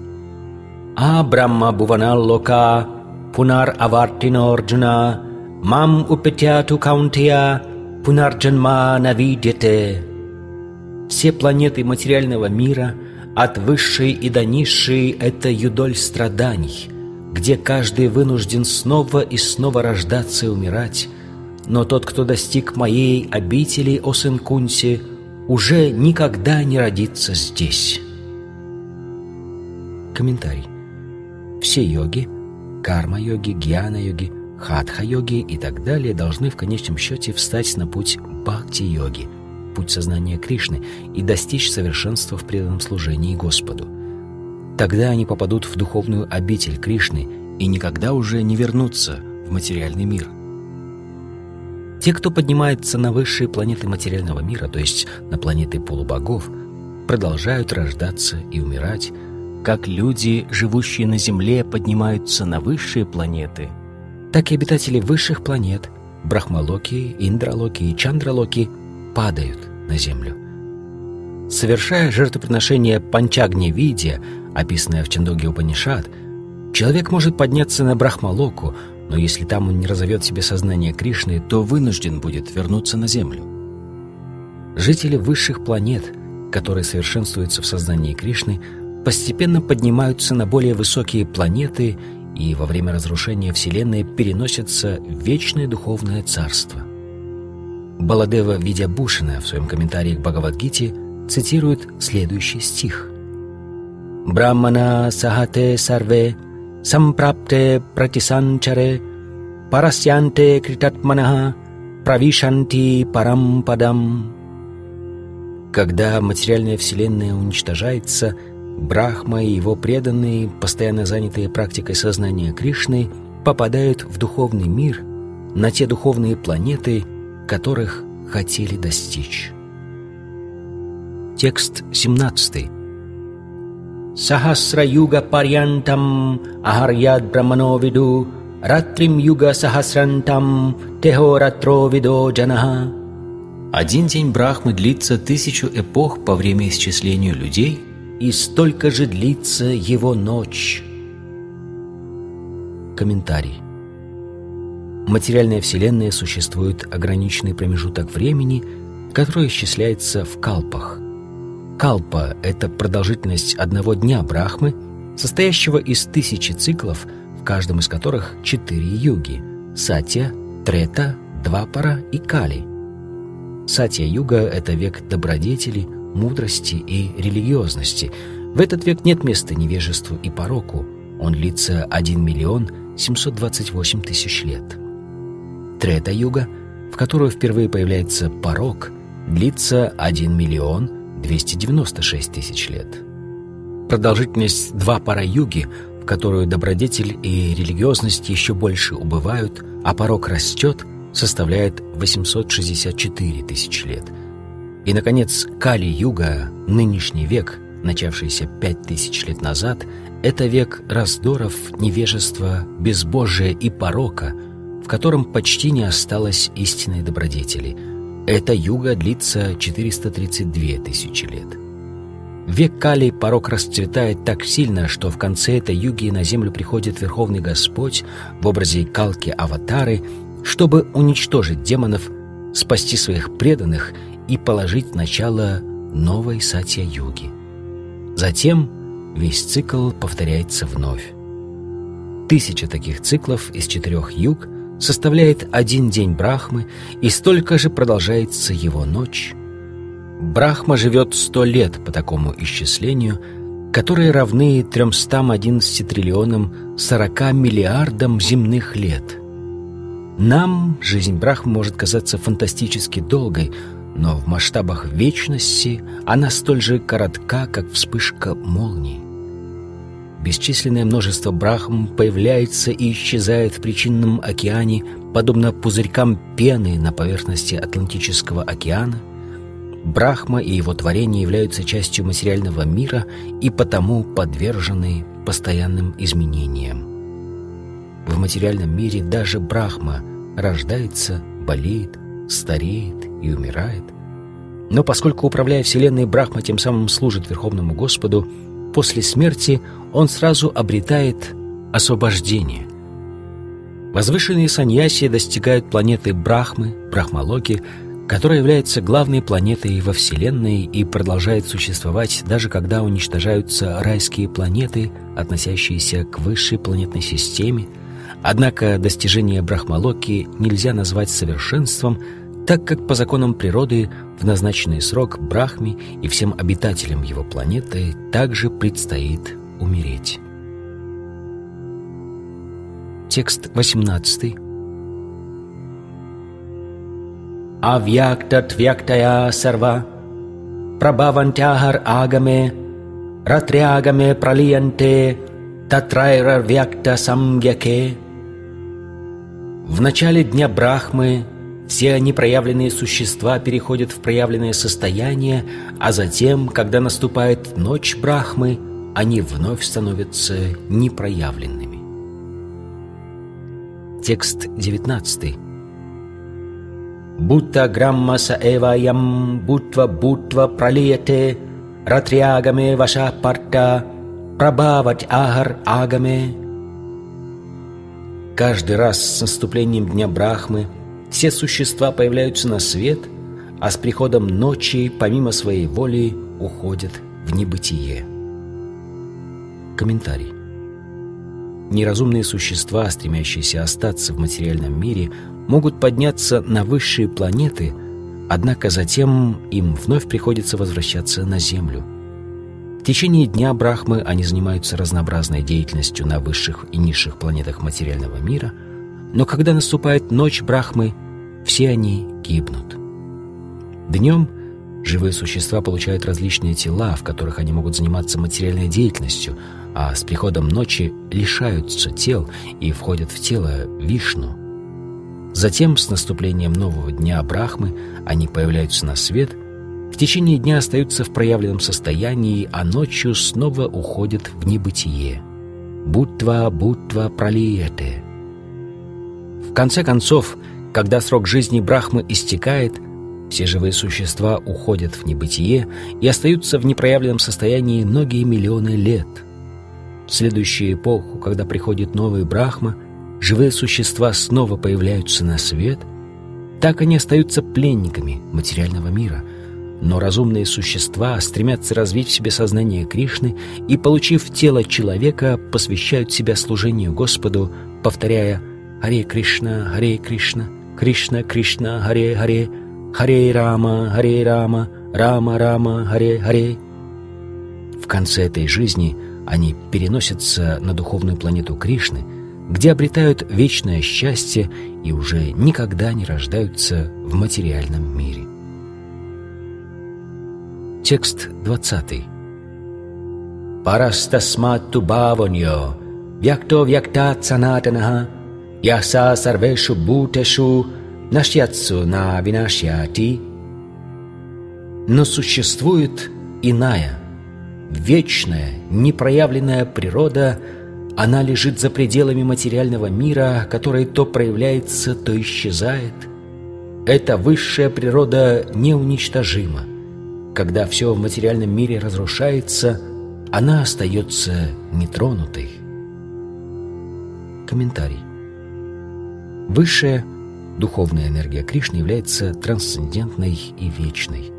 А Брахма Бхуваналлока Пунар Авартинорджуна Мам Упетяту Каунтия Пунарджанма Навидяте Все планеты материального мира — от высшей и до низшей — это юдоль страданий. где каждый вынужден снова и снова рождаться и умирать, но тот, кто достиг моей обители, о сын Кунси, уже никогда не родится здесь. Комментарий. Все йоги, карма-йоги, гьяна-йоги, хатха-йоги и так далее должны в конечном счете встать на путь бхакти-йоги, путь сознания Кришны и достичь совершенства в преданном служении Господу. Тогда они попадут в духовную обитель Кришны и никогда уже не вернутся в материальный мир. Те, кто поднимается на высшие планеты материального мира, то есть на планеты полубогов, продолжают рождаться и умирать, как люди, живущие на Земле, поднимаются на высшие планеты, так и обитатели высших планет, Брахмалоки, Индралоки и Чандралоки, падают на Землю. Совершая жертвоприношение Панчагни-Видия, описанное в Чандоге Упанишат, человек может подняться на Брахмалоку, но если там он не разовьет себе сознание Кришны, то вынужден будет вернуться на Землю. Жители высших планет, которые совершенствуются в сознании Кришны, постепенно поднимаются на более высокие планеты и во время разрушения Вселенной переносятся в вечное духовное царство. Баладева Видябушина в своем комментарии к Бхагавадгите цитирует следующий стих. «Браммана сахате сарве сампрапте пратисанчаре парасянте критатманаха правишанти парампадам». Когда материальная Вселенная уничтожается, Брахма и его преданные, постоянно занятые практикой сознания Кришны, попадают в духовный мир, на те духовные планеты, которых хотели достичь. Текст 17. Сахасра юга парьянтам ахарьяд брамано виду ратрим юга сахасрантам техо ратро видо джанаха. Один день Брахмы длится тысячу эпох по время исчисления людей, и столько же длится его ночь. Комментарий. Материальная Вселенная существует ограниченный промежуток времени, который исчисляется в калпах – Калпа — это продолжительность одного дня Брахмы, состоящего из тысячи циклов, в каждом из которых четыре юги — Сатья, Трета, Двапара и Кали. Сатья-юга — это век добродетели, мудрости и религиозности. В этот век нет места невежеству и пороку. Он длится 1 миллион 728 тысяч лет. Трета-юга, в которую впервые появляется порок, длится 1 миллион 296 тысяч лет. Продолжительность два пара юги, в которую добродетель и религиозность еще больше убывают, а порог растет, составляет 864 тысячи лет. И, наконец, Кали-юга, нынешний век, начавшийся пять тысяч лет назад, это век раздоров, невежества, безбожия и порока, в котором почти не осталось истинной добродетели – эта юга длится 432 тысячи лет. век Кали порог расцветает так сильно, что в конце этой юги на землю приходит Верховный Господь в образе Калки-аватары, чтобы уничтожить демонов, спасти своих преданных и положить начало новой Сатья-юги. Затем весь цикл повторяется вновь. Тысяча таких циклов из четырех юг – составляет один день Брахмы, и столько же продолжается его ночь. Брахма живет сто лет по такому исчислению, которые равны 311 триллионам 40 миллиардам земных лет. Нам жизнь Брахмы может казаться фантастически долгой, но в масштабах вечности она столь же коротка, как вспышка молнии. Бесчисленное множество брахм появляется и исчезает в причинном океане, подобно пузырькам пены на поверхности Атлантического океана. Брахма и его творения являются частью материального мира и потому подвержены постоянным изменениям. В материальном мире даже Брахма рождается, болеет, стареет и умирает. Но поскольку, управляя Вселенной, Брахма тем самым служит Верховному Господу, после смерти он сразу обретает освобождение. Возвышенные саньяси достигают планеты Брахмы, Брахмалоки, которая является главной планетой во Вселенной и продолжает существовать даже когда уничтожаются райские планеты, относящиеся к высшей планетной системе, однако достижение Брахмалоки нельзя назвать совершенством, так как по законам природы в назначенный срок Брахме и всем обитателям его планеты также предстоит умереть. Текст 18. Авьяктатвяктая сарва Прабхавантяхар агаме Ратрягаме пралиянте Татрайра вякта самгяке В начале дня Брахмы все непроявленные существа переходят в проявленное состояние, а затем, когда наступает ночь Брахмы, они вновь становятся непроявленными. Текст 19. Будта грамма са эваям, бутва бутва пралиете, ратрягаме ваша парта, прабавать агар агаме. Каждый раз с наступлением Дня Брахмы все существа появляются на свет, а с приходом ночи, помимо своей воли, уходят в небытие. Комментарий. Неразумные существа, стремящиеся остаться в материальном мире, могут подняться на высшие планеты, однако затем им вновь приходится возвращаться на Землю. В течение дня Брахмы они занимаются разнообразной деятельностью на высших и низших планетах материального мира – но когда наступает ночь Брахмы, все они гибнут. Днем живые существа получают различные тела, в которых они могут заниматься материальной деятельностью, а с приходом ночи лишаются тел и входят в тело Вишну. Затем, с наступлением нового дня Брахмы, они появляются на свет, в течение дня остаются в проявленном состоянии, а ночью снова уходят в небытие. Будтва, будтва, пролиете — конце концов, когда срок жизни Брахмы истекает, все живые существа уходят в небытие и остаются в непроявленном состоянии многие миллионы лет. В следующую эпоху, когда приходит новый Брахма, живые существа снова появляются на свет, так они остаются пленниками материального мира. Но разумные существа стремятся развить в себе сознание Кришны и, получив тело человека, посвящают себя служению Господу, повторяя Харе Кришна, Харе Кришна, Кришна Кришна, Харе Харе, Харе Рама, Харе Рама, Рама Рама, Харе Харе. В конце этой жизни они переносятся на духовную планету Кришны, где обретают вечное счастье и уже никогда не рождаются в материальном мире. Текст 20. Парастасматту баваньо, вякто вяктат санатанаха, Яса сарвешу бутешу нашьяцу на винашьяти. Но существует иная, вечная, непроявленная природа, она лежит за пределами материального мира, который то проявляется, то исчезает. Эта высшая природа неуничтожима. Когда все в материальном мире разрушается, она остается нетронутой. Комментарий. Высшая духовная энергия Кришны является трансцендентной и вечной.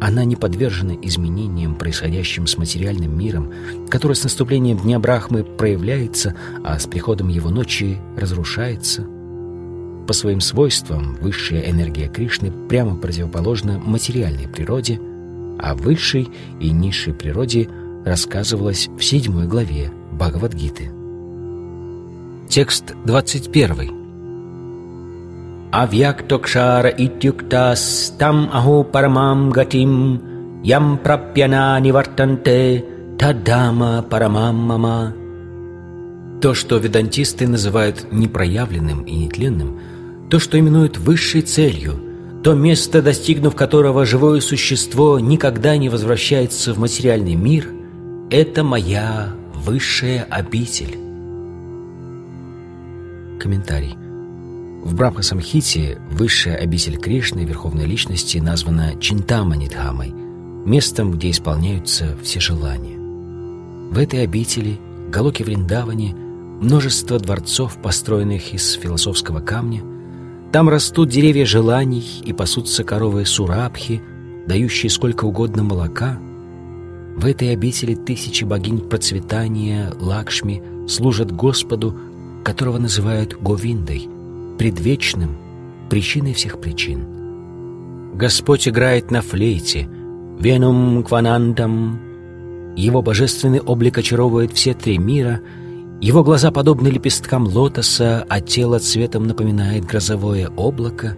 Она не подвержена изменениям, происходящим с материальным миром, который с наступлением Дня Брахмы проявляется, а с приходом его ночи разрушается. По своим свойствам высшая энергия Кришны прямо противоположна материальной природе, а высшей и низшей природе рассказывалось в седьмой главе Бхагавадгиты. Текст 21. Авьяктокшара итюктастам аху парамам гатим ям прапьяна нивартанте тадама парамам мама. То, что ведантисты называют непроявленным и нетленным, то, что именуют высшей целью, то место, достигнув которого живое существо никогда не возвращается в материальный мир, это моя высшая обитель. Комментарий. В Брахма-самхите высшая обитель Кришны, Верховной Личности, названа Чинтаманидхамой, местом, где исполняются все желания. В этой обители, Галоке Вриндаване, множество дворцов, построенных из философского камня, Там растут деревья желаний и пасутся коровы сурабхи, дающие сколько угодно молока. В этой обители тысячи богинь процветания, Лакшми, служат Господу, которого называют Говиндой, предвечным, причиной всех причин. Господь играет на флейте, венум кванантам. Его божественный облик очаровывает все три мира, его глаза подобны лепесткам лотоса, а тело цветом напоминает грозовое облако.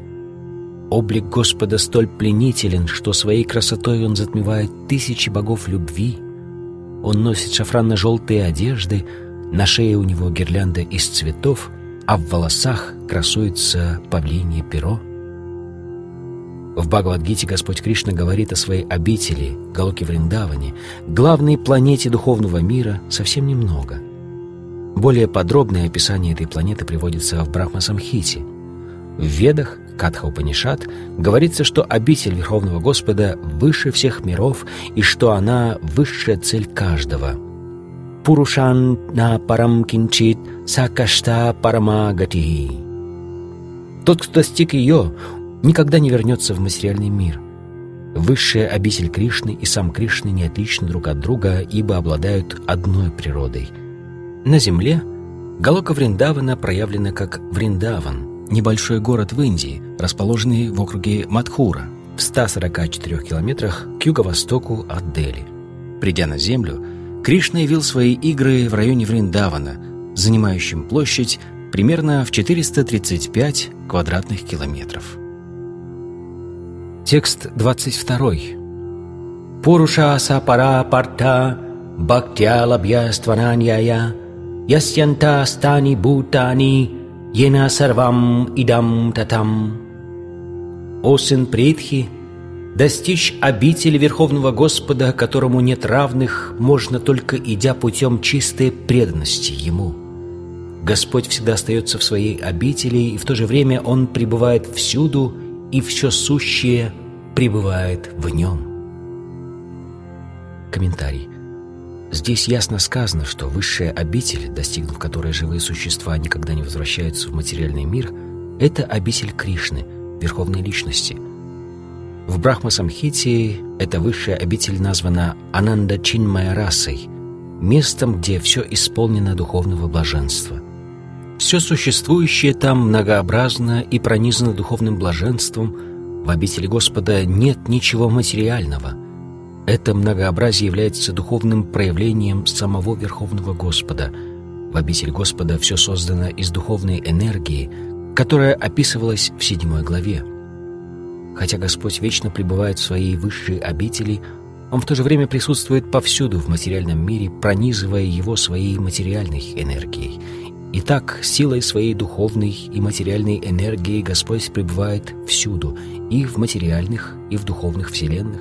Облик Господа столь пленителен, что своей красотой он затмевает тысячи богов любви. Он носит шафранно-желтые одежды, на шее у него гирлянда из цветов, а в волосах красуется павлинье перо. В Бхагавадгите Господь Кришна говорит о своей обители, Галоке Вриндаване, главной планете духовного мира, совсем немного. Более подробное описание этой планеты приводится в Брахма-самхите. В Ведах, Катха Упанишат, говорится, что обитель Верховного Господа выше всех миров и что она — высшая цель каждого. Пурушан на парам кинчит сакашта парамагати. Тот, кто достиг ее, никогда не вернется в материальный мир. Высшая обитель Кришны и сам Кришны не отличны друг от друга, ибо обладают одной природой. На земле Галока Вриндавана проявлена как Вриндаван, небольшой город в Индии, расположенный в округе Мадхура, в 144 километрах к юго-востоку от Дели. Придя на землю, Кришна явил свои игры в районе Вриндавана, занимающем площадь примерно в 435 квадратных километров. Текст 22. Пуруша сапара парта бхактя лабьяствананьяя ясянта стани бутани ена сарвам идам татам. О сын Предхи, достичь обители Верховного Господа, которому нет равных, можно только идя путем чистой преданности Ему. Господь всегда остается в своей обители, и в то же время Он пребывает всюду и все сущее пребывает в нем. Комментарий. Здесь ясно сказано, что высшая обитель, достигнув которой живые существа никогда не возвращаются в материальный мир, это обитель Кришны, Верховной Личности. В Брахма-самхите эта высшая обитель названа Ананда Чинмая расой, местом, где все исполнено духовного блаженства. Все существующее там многообразно и пронизано духовным блаженством. В обители Господа нет ничего материального. Это многообразие является духовным проявлением самого Верховного Господа. В обители Господа все создано из духовной энергии, которая описывалась в седьмой главе. Хотя Господь вечно пребывает в своей высшей обители, Он в то же время присутствует повсюду в материальном мире, пронизывая его своей материальной энергией – Итак, силой своей духовной и материальной энергии Господь пребывает всюду, и в материальных, и в духовных вселенных.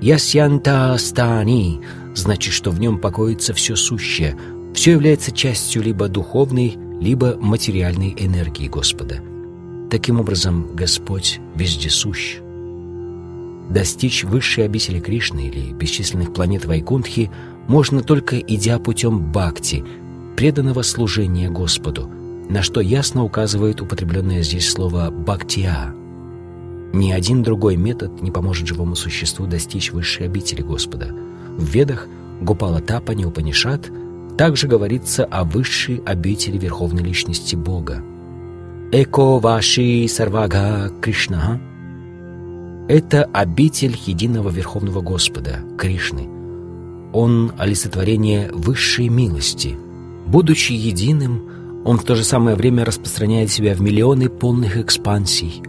Ясьянта стани значит, что в нем покоится все сущее, все является частью либо духовной, либо материальной энергии Господа. Таким образом, Господь вездесущ. Достичь высшей обители Кришны или бесчисленных планет Вайкунтхи – можно только идя путем бхакти, преданного служения Господу, на что ясно указывает употребленное здесь слово «бхактия». Ни один другой метод не поможет живому существу достичь высшей обители Господа. В Ведах Гупала Тапани Упанишат также говорится о высшей обители Верховной Личности Бога. «Эко ваши сарвага Кришна» — это обитель единого Верховного Господа, Кришны — он — олицетворение высшей милости. Будучи единым, он в то же самое время распространяет себя в миллионы полных экспансий.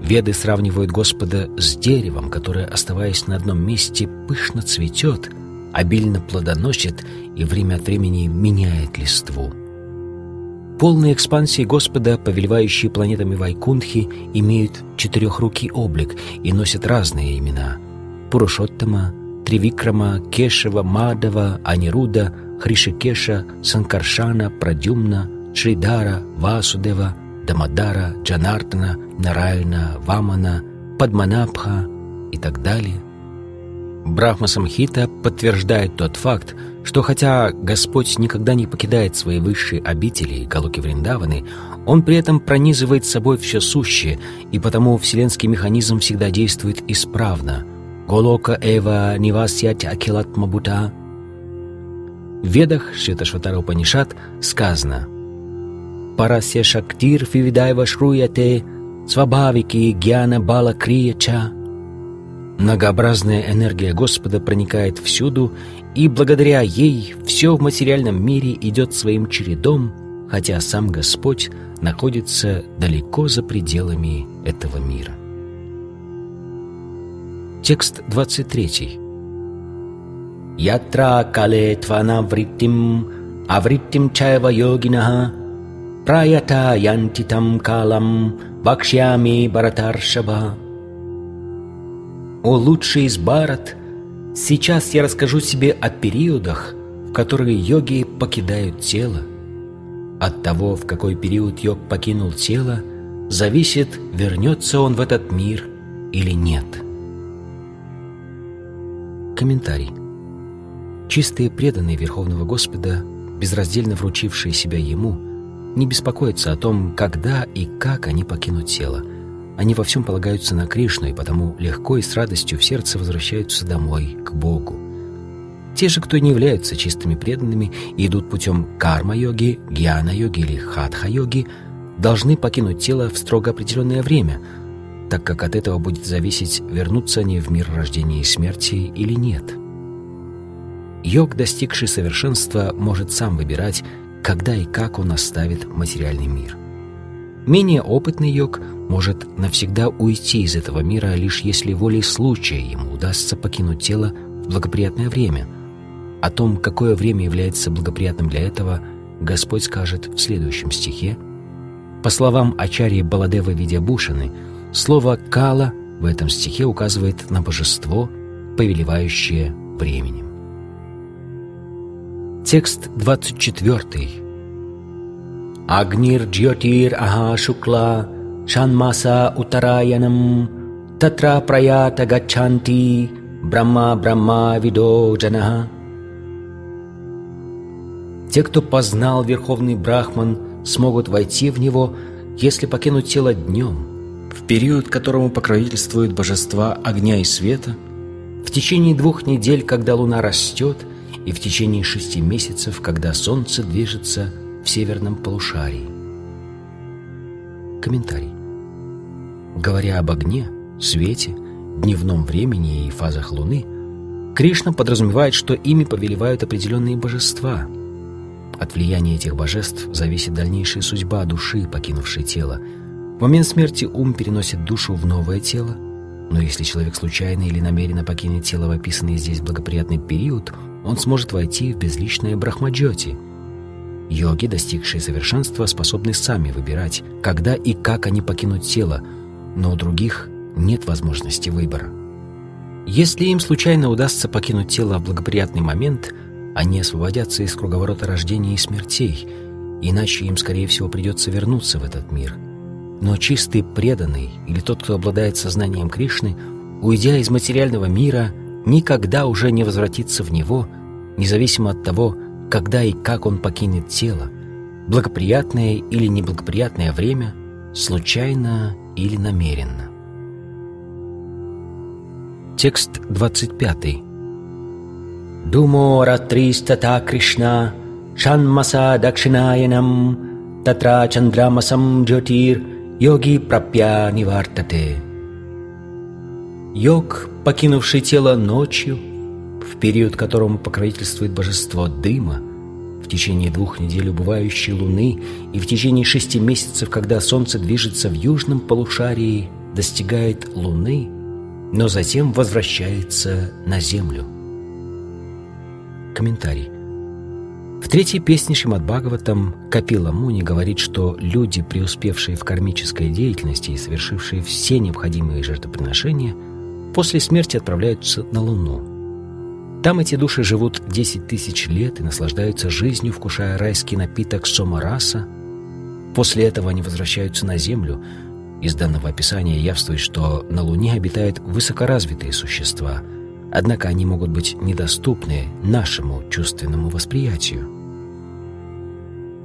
Веды сравнивают Господа с деревом, которое, оставаясь на одном месте, пышно цветет, обильно плодоносит и время от времени меняет листву. Полные экспансии Господа, повелевающие планетами Вайкунтхи, имеют четырехрукий облик и носят разные имена — Пурушоттама, Тривикрама, Кешева, Мадава, Анируда, Хришикеша, Санкаршана, Прадюмна, Шридара, Васудева, Дамадара, Джанартана, Нарайна, Вамана, Падманабха и так далее. Брахма Самхита подтверждает тот факт, что хотя Господь никогда не покидает свои высшие обители Галоки Вриндаваны, Он при этом пронизывает собой все сущее, и потому вселенский механизм всегда действует исправно. Голока Эва Нивасьять Акилат Мабута В Ведах Швиташватара Панишат сказано «Парасья Шактир Фивидайва Шруяте Свабавики Гьяна Бала Крияча» Многообразная энергия Господа проникает всюду, и благодаря ей все в материальном мире идет своим чередом, хотя сам Господь находится далеко за пределами этого мира. Текст 23. Ятра кале твана вриттим, авриттим чайва йогинаха, праята янтитам калам, вакшьями баратаршаба. О лучший из барат, сейчас я расскажу себе о периодах, в которые йоги покидают тело. От того, в какой период йог покинул тело, зависит, вернется он в этот мир или нет. Комментарий. Чистые преданные Верховного Господа, безраздельно вручившие себя Ему, не беспокоятся о том, когда и как они покинут тело – они во всем полагаются на Кришну, и потому легко и с радостью в сердце возвращаются домой, к Богу. Те же, кто не являются чистыми преданными и идут путем карма-йоги, гьяна-йоги или хатха-йоги, должны покинуть тело в строго определенное время, так как от этого будет зависеть, вернутся они в мир рождения и смерти или нет. Йог, достигший совершенства, может сам выбирать, когда и как он оставит материальный мир. Менее опытный йог может навсегда уйти из этого мира, лишь если волей случая ему удастся покинуть тело в благоприятное время. О том, какое время является благоприятным для этого, Господь скажет в следующем стихе. По словам Ачарьи Баладева Видябушины, слово «кала» в этом стихе указывает на божество, повелевающее временем. Текст 24. Шукла Шанмаса Утараянам Татра Праята Гачанти Брахма Брахма Видо Джанаха Те, кто познал Верховный Брахман, смогут войти в него, если покинуть тело днем, в период, которому покровительствуют божества огня и света, в течение двух недель, когда луна растет, и в течение шести месяцев, когда солнце движется в северном полушарии. Комментарий. Говоря об огне, свете, дневном времени и фазах Луны, Кришна подразумевает, что ими повелевают определенные божества. От влияния этих божеств зависит дальнейшая судьба души, покинувшей тело. В момент смерти ум переносит душу в новое тело, но если человек случайно или намеренно покинет тело в описанный здесь благоприятный период, он сможет войти в безличное брахмаджоти – Йоги, достигшие совершенства, способны сами выбирать, когда и как они покинут тело, но у других нет возможности выбора. Если им случайно удастся покинуть тело в благоприятный момент, они освободятся из круговорота рождения и смертей, иначе им, скорее всего, придется вернуться в этот мир. Но чистый преданный или тот, кто обладает сознанием Кришны, уйдя из материального мира, никогда уже не возвратится в него, независимо от того, когда и как он покинет тело, благоприятное или неблагоприятное время, случайно или намеренно. Текст 25. Думо ратристата Кришна Шанмаса Дакшинаянам Татра Чандрамасам Джотир Йоги Прапья Нивартате Йог, покинувший тело ночью, в период которому покровительствует божество дыма, в течение двух недель убывающей луны и в течение шести месяцев, когда солнце движется в южном полушарии, достигает луны, но затем возвращается на землю. Комментарий. В третьей песне Шримад Бхагаватам Капила Муни говорит, что люди, преуспевшие в кармической деятельности и совершившие все необходимые жертвоприношения, после смерти отправляются на Луну – там эти души живут 10 тысяч лет и наслаждаются жизнью, вкушая райский напиток сомараса. После этого они возвращаются на Землю. Из данного описания явствует, что на Луне обитают высокоразвитые существа. однако они могут быть недоступны нашему чувственному восприятию.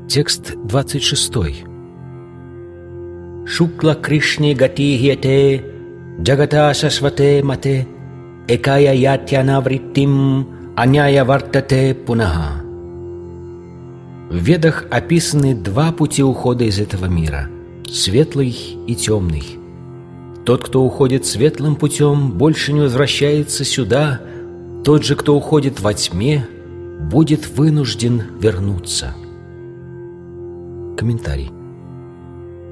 Текст 26. Шукла Кришни гати хьете джагата шашвате мате экая ятьяна вриттим аняя вартате пунаха. В Ведах описаны два пути ухода из этого мира – светлый и темный. Тот, кто уходит светлым путем, больше не возвращается сюда, тот же, кто уходит во тьме, будет вынужден вернуться. Комментарий.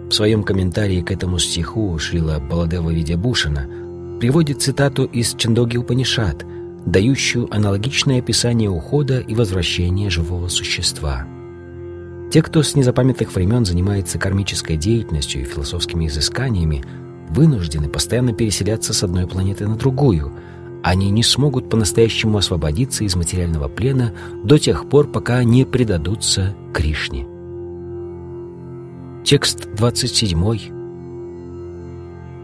В своем комментарии к этому стиху Шрила Баладева Видябушина приводит цитату из Чандоги Упанишат, дающую аналогичное описание ухода и возвращения живого существа – те, кто с незапамятных времен занимается кармической деятельностью и философскими изысканиями, вынуждены постоянно переселяться с одной планеты на другую. Они не смогут по-настоящему освободиться из материального плена до тех пор, пока не предадутся Кришне. Текст 27.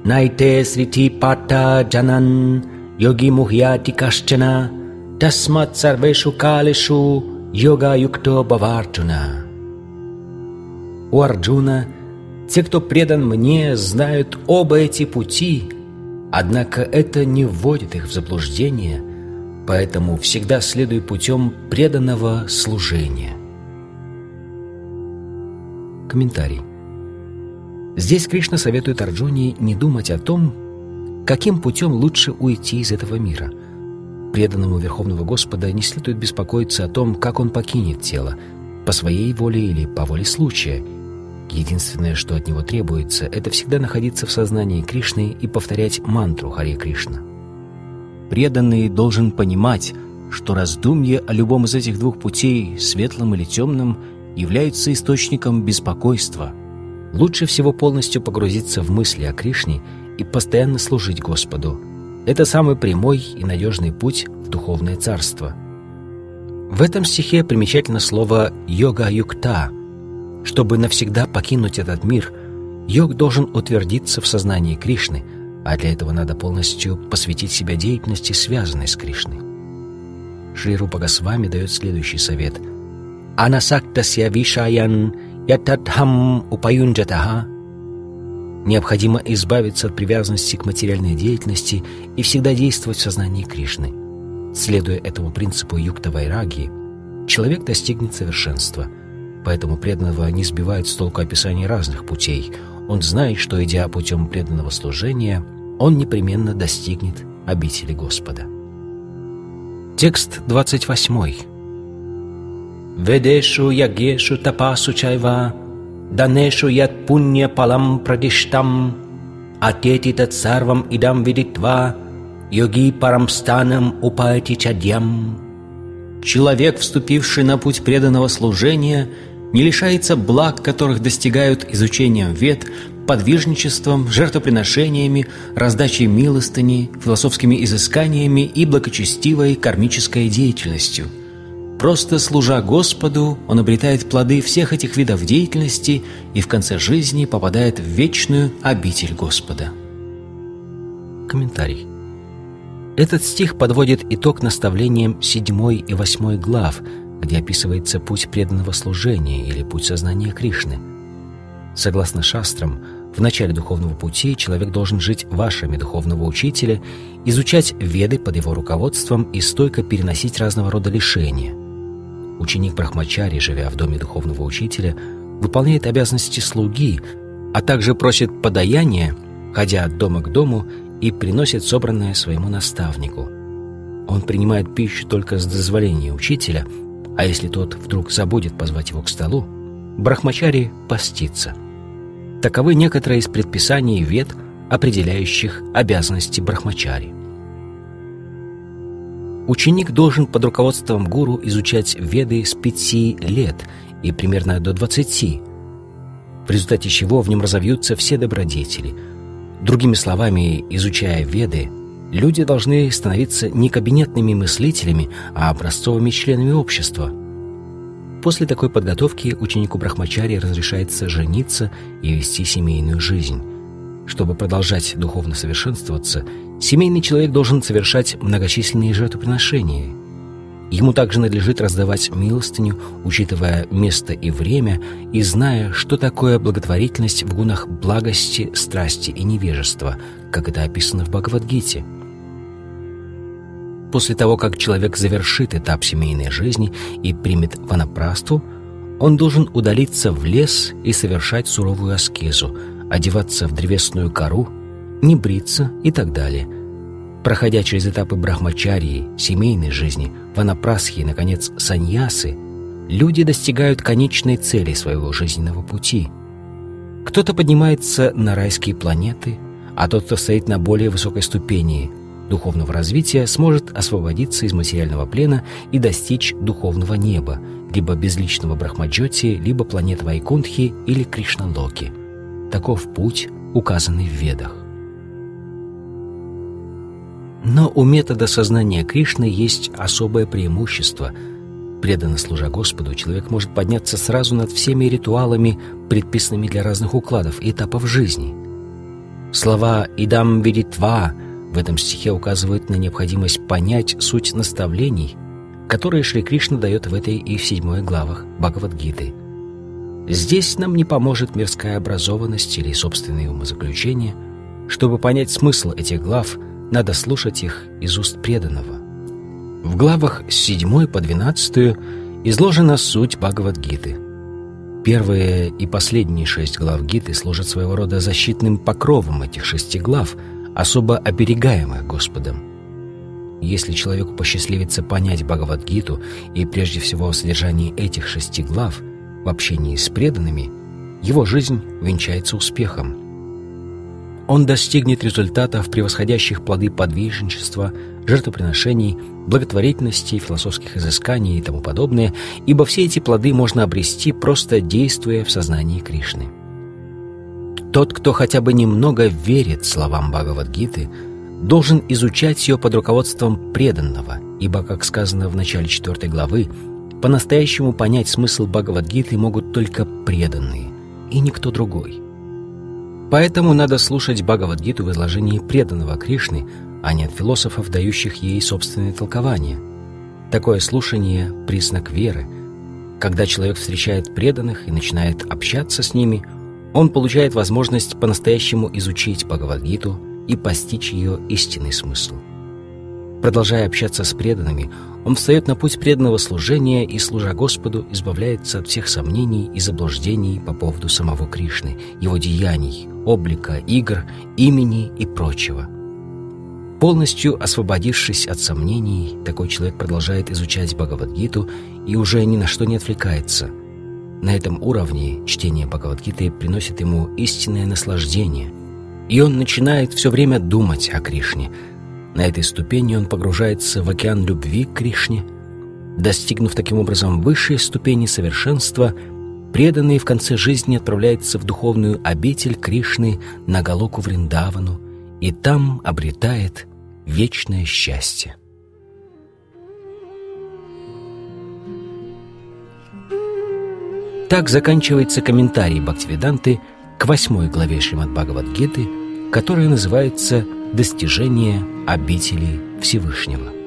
Найте срити пата джанан йоги мухьяти кашчана тасмат сарвешу калешу йога юкто баварджуна. У Арджуна те, кто предан мне, знают оба эти пути, однако это не вводит их в заблуждение, поэтому всегда следуй путем преданного служения. Комментарий. Здесь Кришна советует Арджуне не думать о том, каким путем лучше уйти из этого мира. Преданному Верховного Господа не следует беспокоиться о том, как он покинет тело, по своей воле или по воле случая – Единственное, что от него требуется, это всегда находиться в сознании Кришны и повторять мантру Харе Кришна. Преданный должен понимать, что раздумье о любом из этих двух путей, светлым или темным, являются источником беспокойства. Лучше всего полностью погрузиться в мысли о Кришне и постоянно служить Господу. Это самый прямой и надежный путь в духовное царство. В этом стихе примечательно слово «йога-юкта», чтобы навсегда покинуть этот мир, йог должен утвердиться в сознании Кришны, а для этого надо полностью посвятить себя деятельности, связанной с Кришной. Шри Рупа Госвами дает следующий совет. «Анасактасья вишаян ятадхам упаюнджатаха» Необходимо избавиться от привязанности к материальной деятельности и всегда действовать в сознании Кришны. Следуя этому принципу юкта вайраги, человек достигнет совершенства – Поэтому преданного не сбивает с толку описание разных путей. Он знает, что, идя путем преданного служения, он непременно достигнет обители Господа. Текст 28. «Ведешу ягешу тапасу чайва, данешу яд пунья палам прадиштам, атети тат сарвам идам видитва, йоги парамстанам упайти чадьям». Человек, вступивший на путь преданного служения – не лишается благ, которых достигают изучением вет, подвижничеством, жертвоприношениями, раздачей милостыни, философскими изысканиями и благочестивой кармической деятельностью. Просто служа Господу, он обретает плоды всех этих видов деятельности и в конце жизни попадает в вечную обитель Господа. Комментарий. Этот стих подводит итог наставлениям седьмой и восьмой глав – где описывается путь преданного служения или путь сознания Кришны. Согласно шастрам, в начале духовного пути человек должен жить вашими духовного учителя, изучать веды под его руководством и стойко переносить разного рода лишения. Ученик Брахмачари, живя в доме духовного учителя, выполняет обязанности слуги, а также просит подаяния, ходя от дома к дому и приносит собранное своему наставнику. Он принимает пищу только с дозволения учителя – а если тот вдруг забудет позвать его к столу, Брахмачари постится. Таковы некоторые из предписаний вет, определяющих обязанности Брахмачари. Ученик должен под руководством гуру изучать веды с пяти лет и примерно до двадцати, в результате чего в нем разовьются все добродетели. Другими словами, изучая веды – Люди должны становиться не кабинетными мыслителями, а образцовыми членами общества. После такой подготовки ученику Брахмачари разрешается жениться и вести семейную жизнь. Чтобы продолжать духовно совершенствоваться, Семейный человек должен совершать многочисленные жертвоприношения. Ему также надлежит раздавать милостыню, учитывая место и время, и зная, что такое благотворительность в гунах благости, страсти и невежества, как это описано в Бхагавадгите. После того, как человек завершит этап семейной жизни и примет ванапрасту, он должен удалиться в лес и совершать суровую аскезу, одеваться в древесную кору – не бриться и так далее. Проходя через этапы брахмачарии, семейной жизни, ванапрасхи и, наконец, саньясы, люди достигают конечной цели своего жизненного пути. Кто-то поднимается на райские планеты, а тот, кто стоит на более высокой ступени духовного развития, сможет освободиться из материального плена и достичь духовного неба, либо безличного Брахмаджоти, либо планет Вайкунтхи или Кришналоки. Таков путь, указанный в Ведах. Но у метода сознания Кришны есть особое преимущество. Преданно служа Господу, человек может подняться сразу над всеми ритуалами, предписанными для разных укладов и этапов жизни. Слова «идам видитва» в этом стихе указывают на необходимость понять суть наставлений, которые Шри Кришна дает в этой и в седьмой главах Бхагавадгиты. Здесь нам не поможет мирская образованность или собственные умозаключения. Чтобы понять смысл этих глав – надо слушать их из уст преданного. В главах с 7 по 12 изложена суть Бхагавадгиты. Первые и последние шесть глав Гиты служат своего рода защитным покровом этих шести глав, особо оберегаемых Господом. Если человеку посчастливится понять Бхагавадгиту и прежде всего о содержании этих шести глав в общении с преданными, его жизнь венчается успехом – он достигнет результатов, превосходящих плоды подвижничества, жертвоприношений, благотворительности, философских изысканий и тому подобное, ибо все эти плоды можно обрести, просто действуя в сознании Кришны. Тот, кто хотя бы немного верит словам Бхагавадгиты, должен изучать ее под руководством преданного, ибо, как сказано в начале четвертой главы, по-настоящему понять смысл Бхагавадгиты могут только преданные и никто другой. Поэтому надо слушать Бхагавадгиту в изложении преданного Кришны, а не от философов, дающих ей собственные толкования. Такое слушание – признак веры. Когда человек встречает преданных и начинает общаться с ними, он получает возможность по-настоящему изучить Бхагавадгиту и постичь ее истинный смысл. Продолжая общаться с преданными, он встает на путь преданного служения и, служа Господу, избавляется от всех сомнений и заблуждений по поводу самого Кришны, его деяний, облика, игр, имени и прочего. Полностью освободившись от сомнений, такой человек продолжает изучать Бхагавадгиту и уже ни на что не отвлекается. На этом уровне чтение Бхагавадгиты приносит ему истинное наслаждение, и он начинает все время думать о Кришне. На этой ступени он погружается в океан любви к Кришне. Достигнув таким образом высшей ступени совершенства – преданный в конце жизни отправляется в духовную обитель Кришны на Галоку Вриндавану и там обретает вечное счастье. Так заканчивается комментарий Бхактивиданты к восьмой главе Шримад Бхагавадгиты, которая называется «Достижение обители Всевышнего».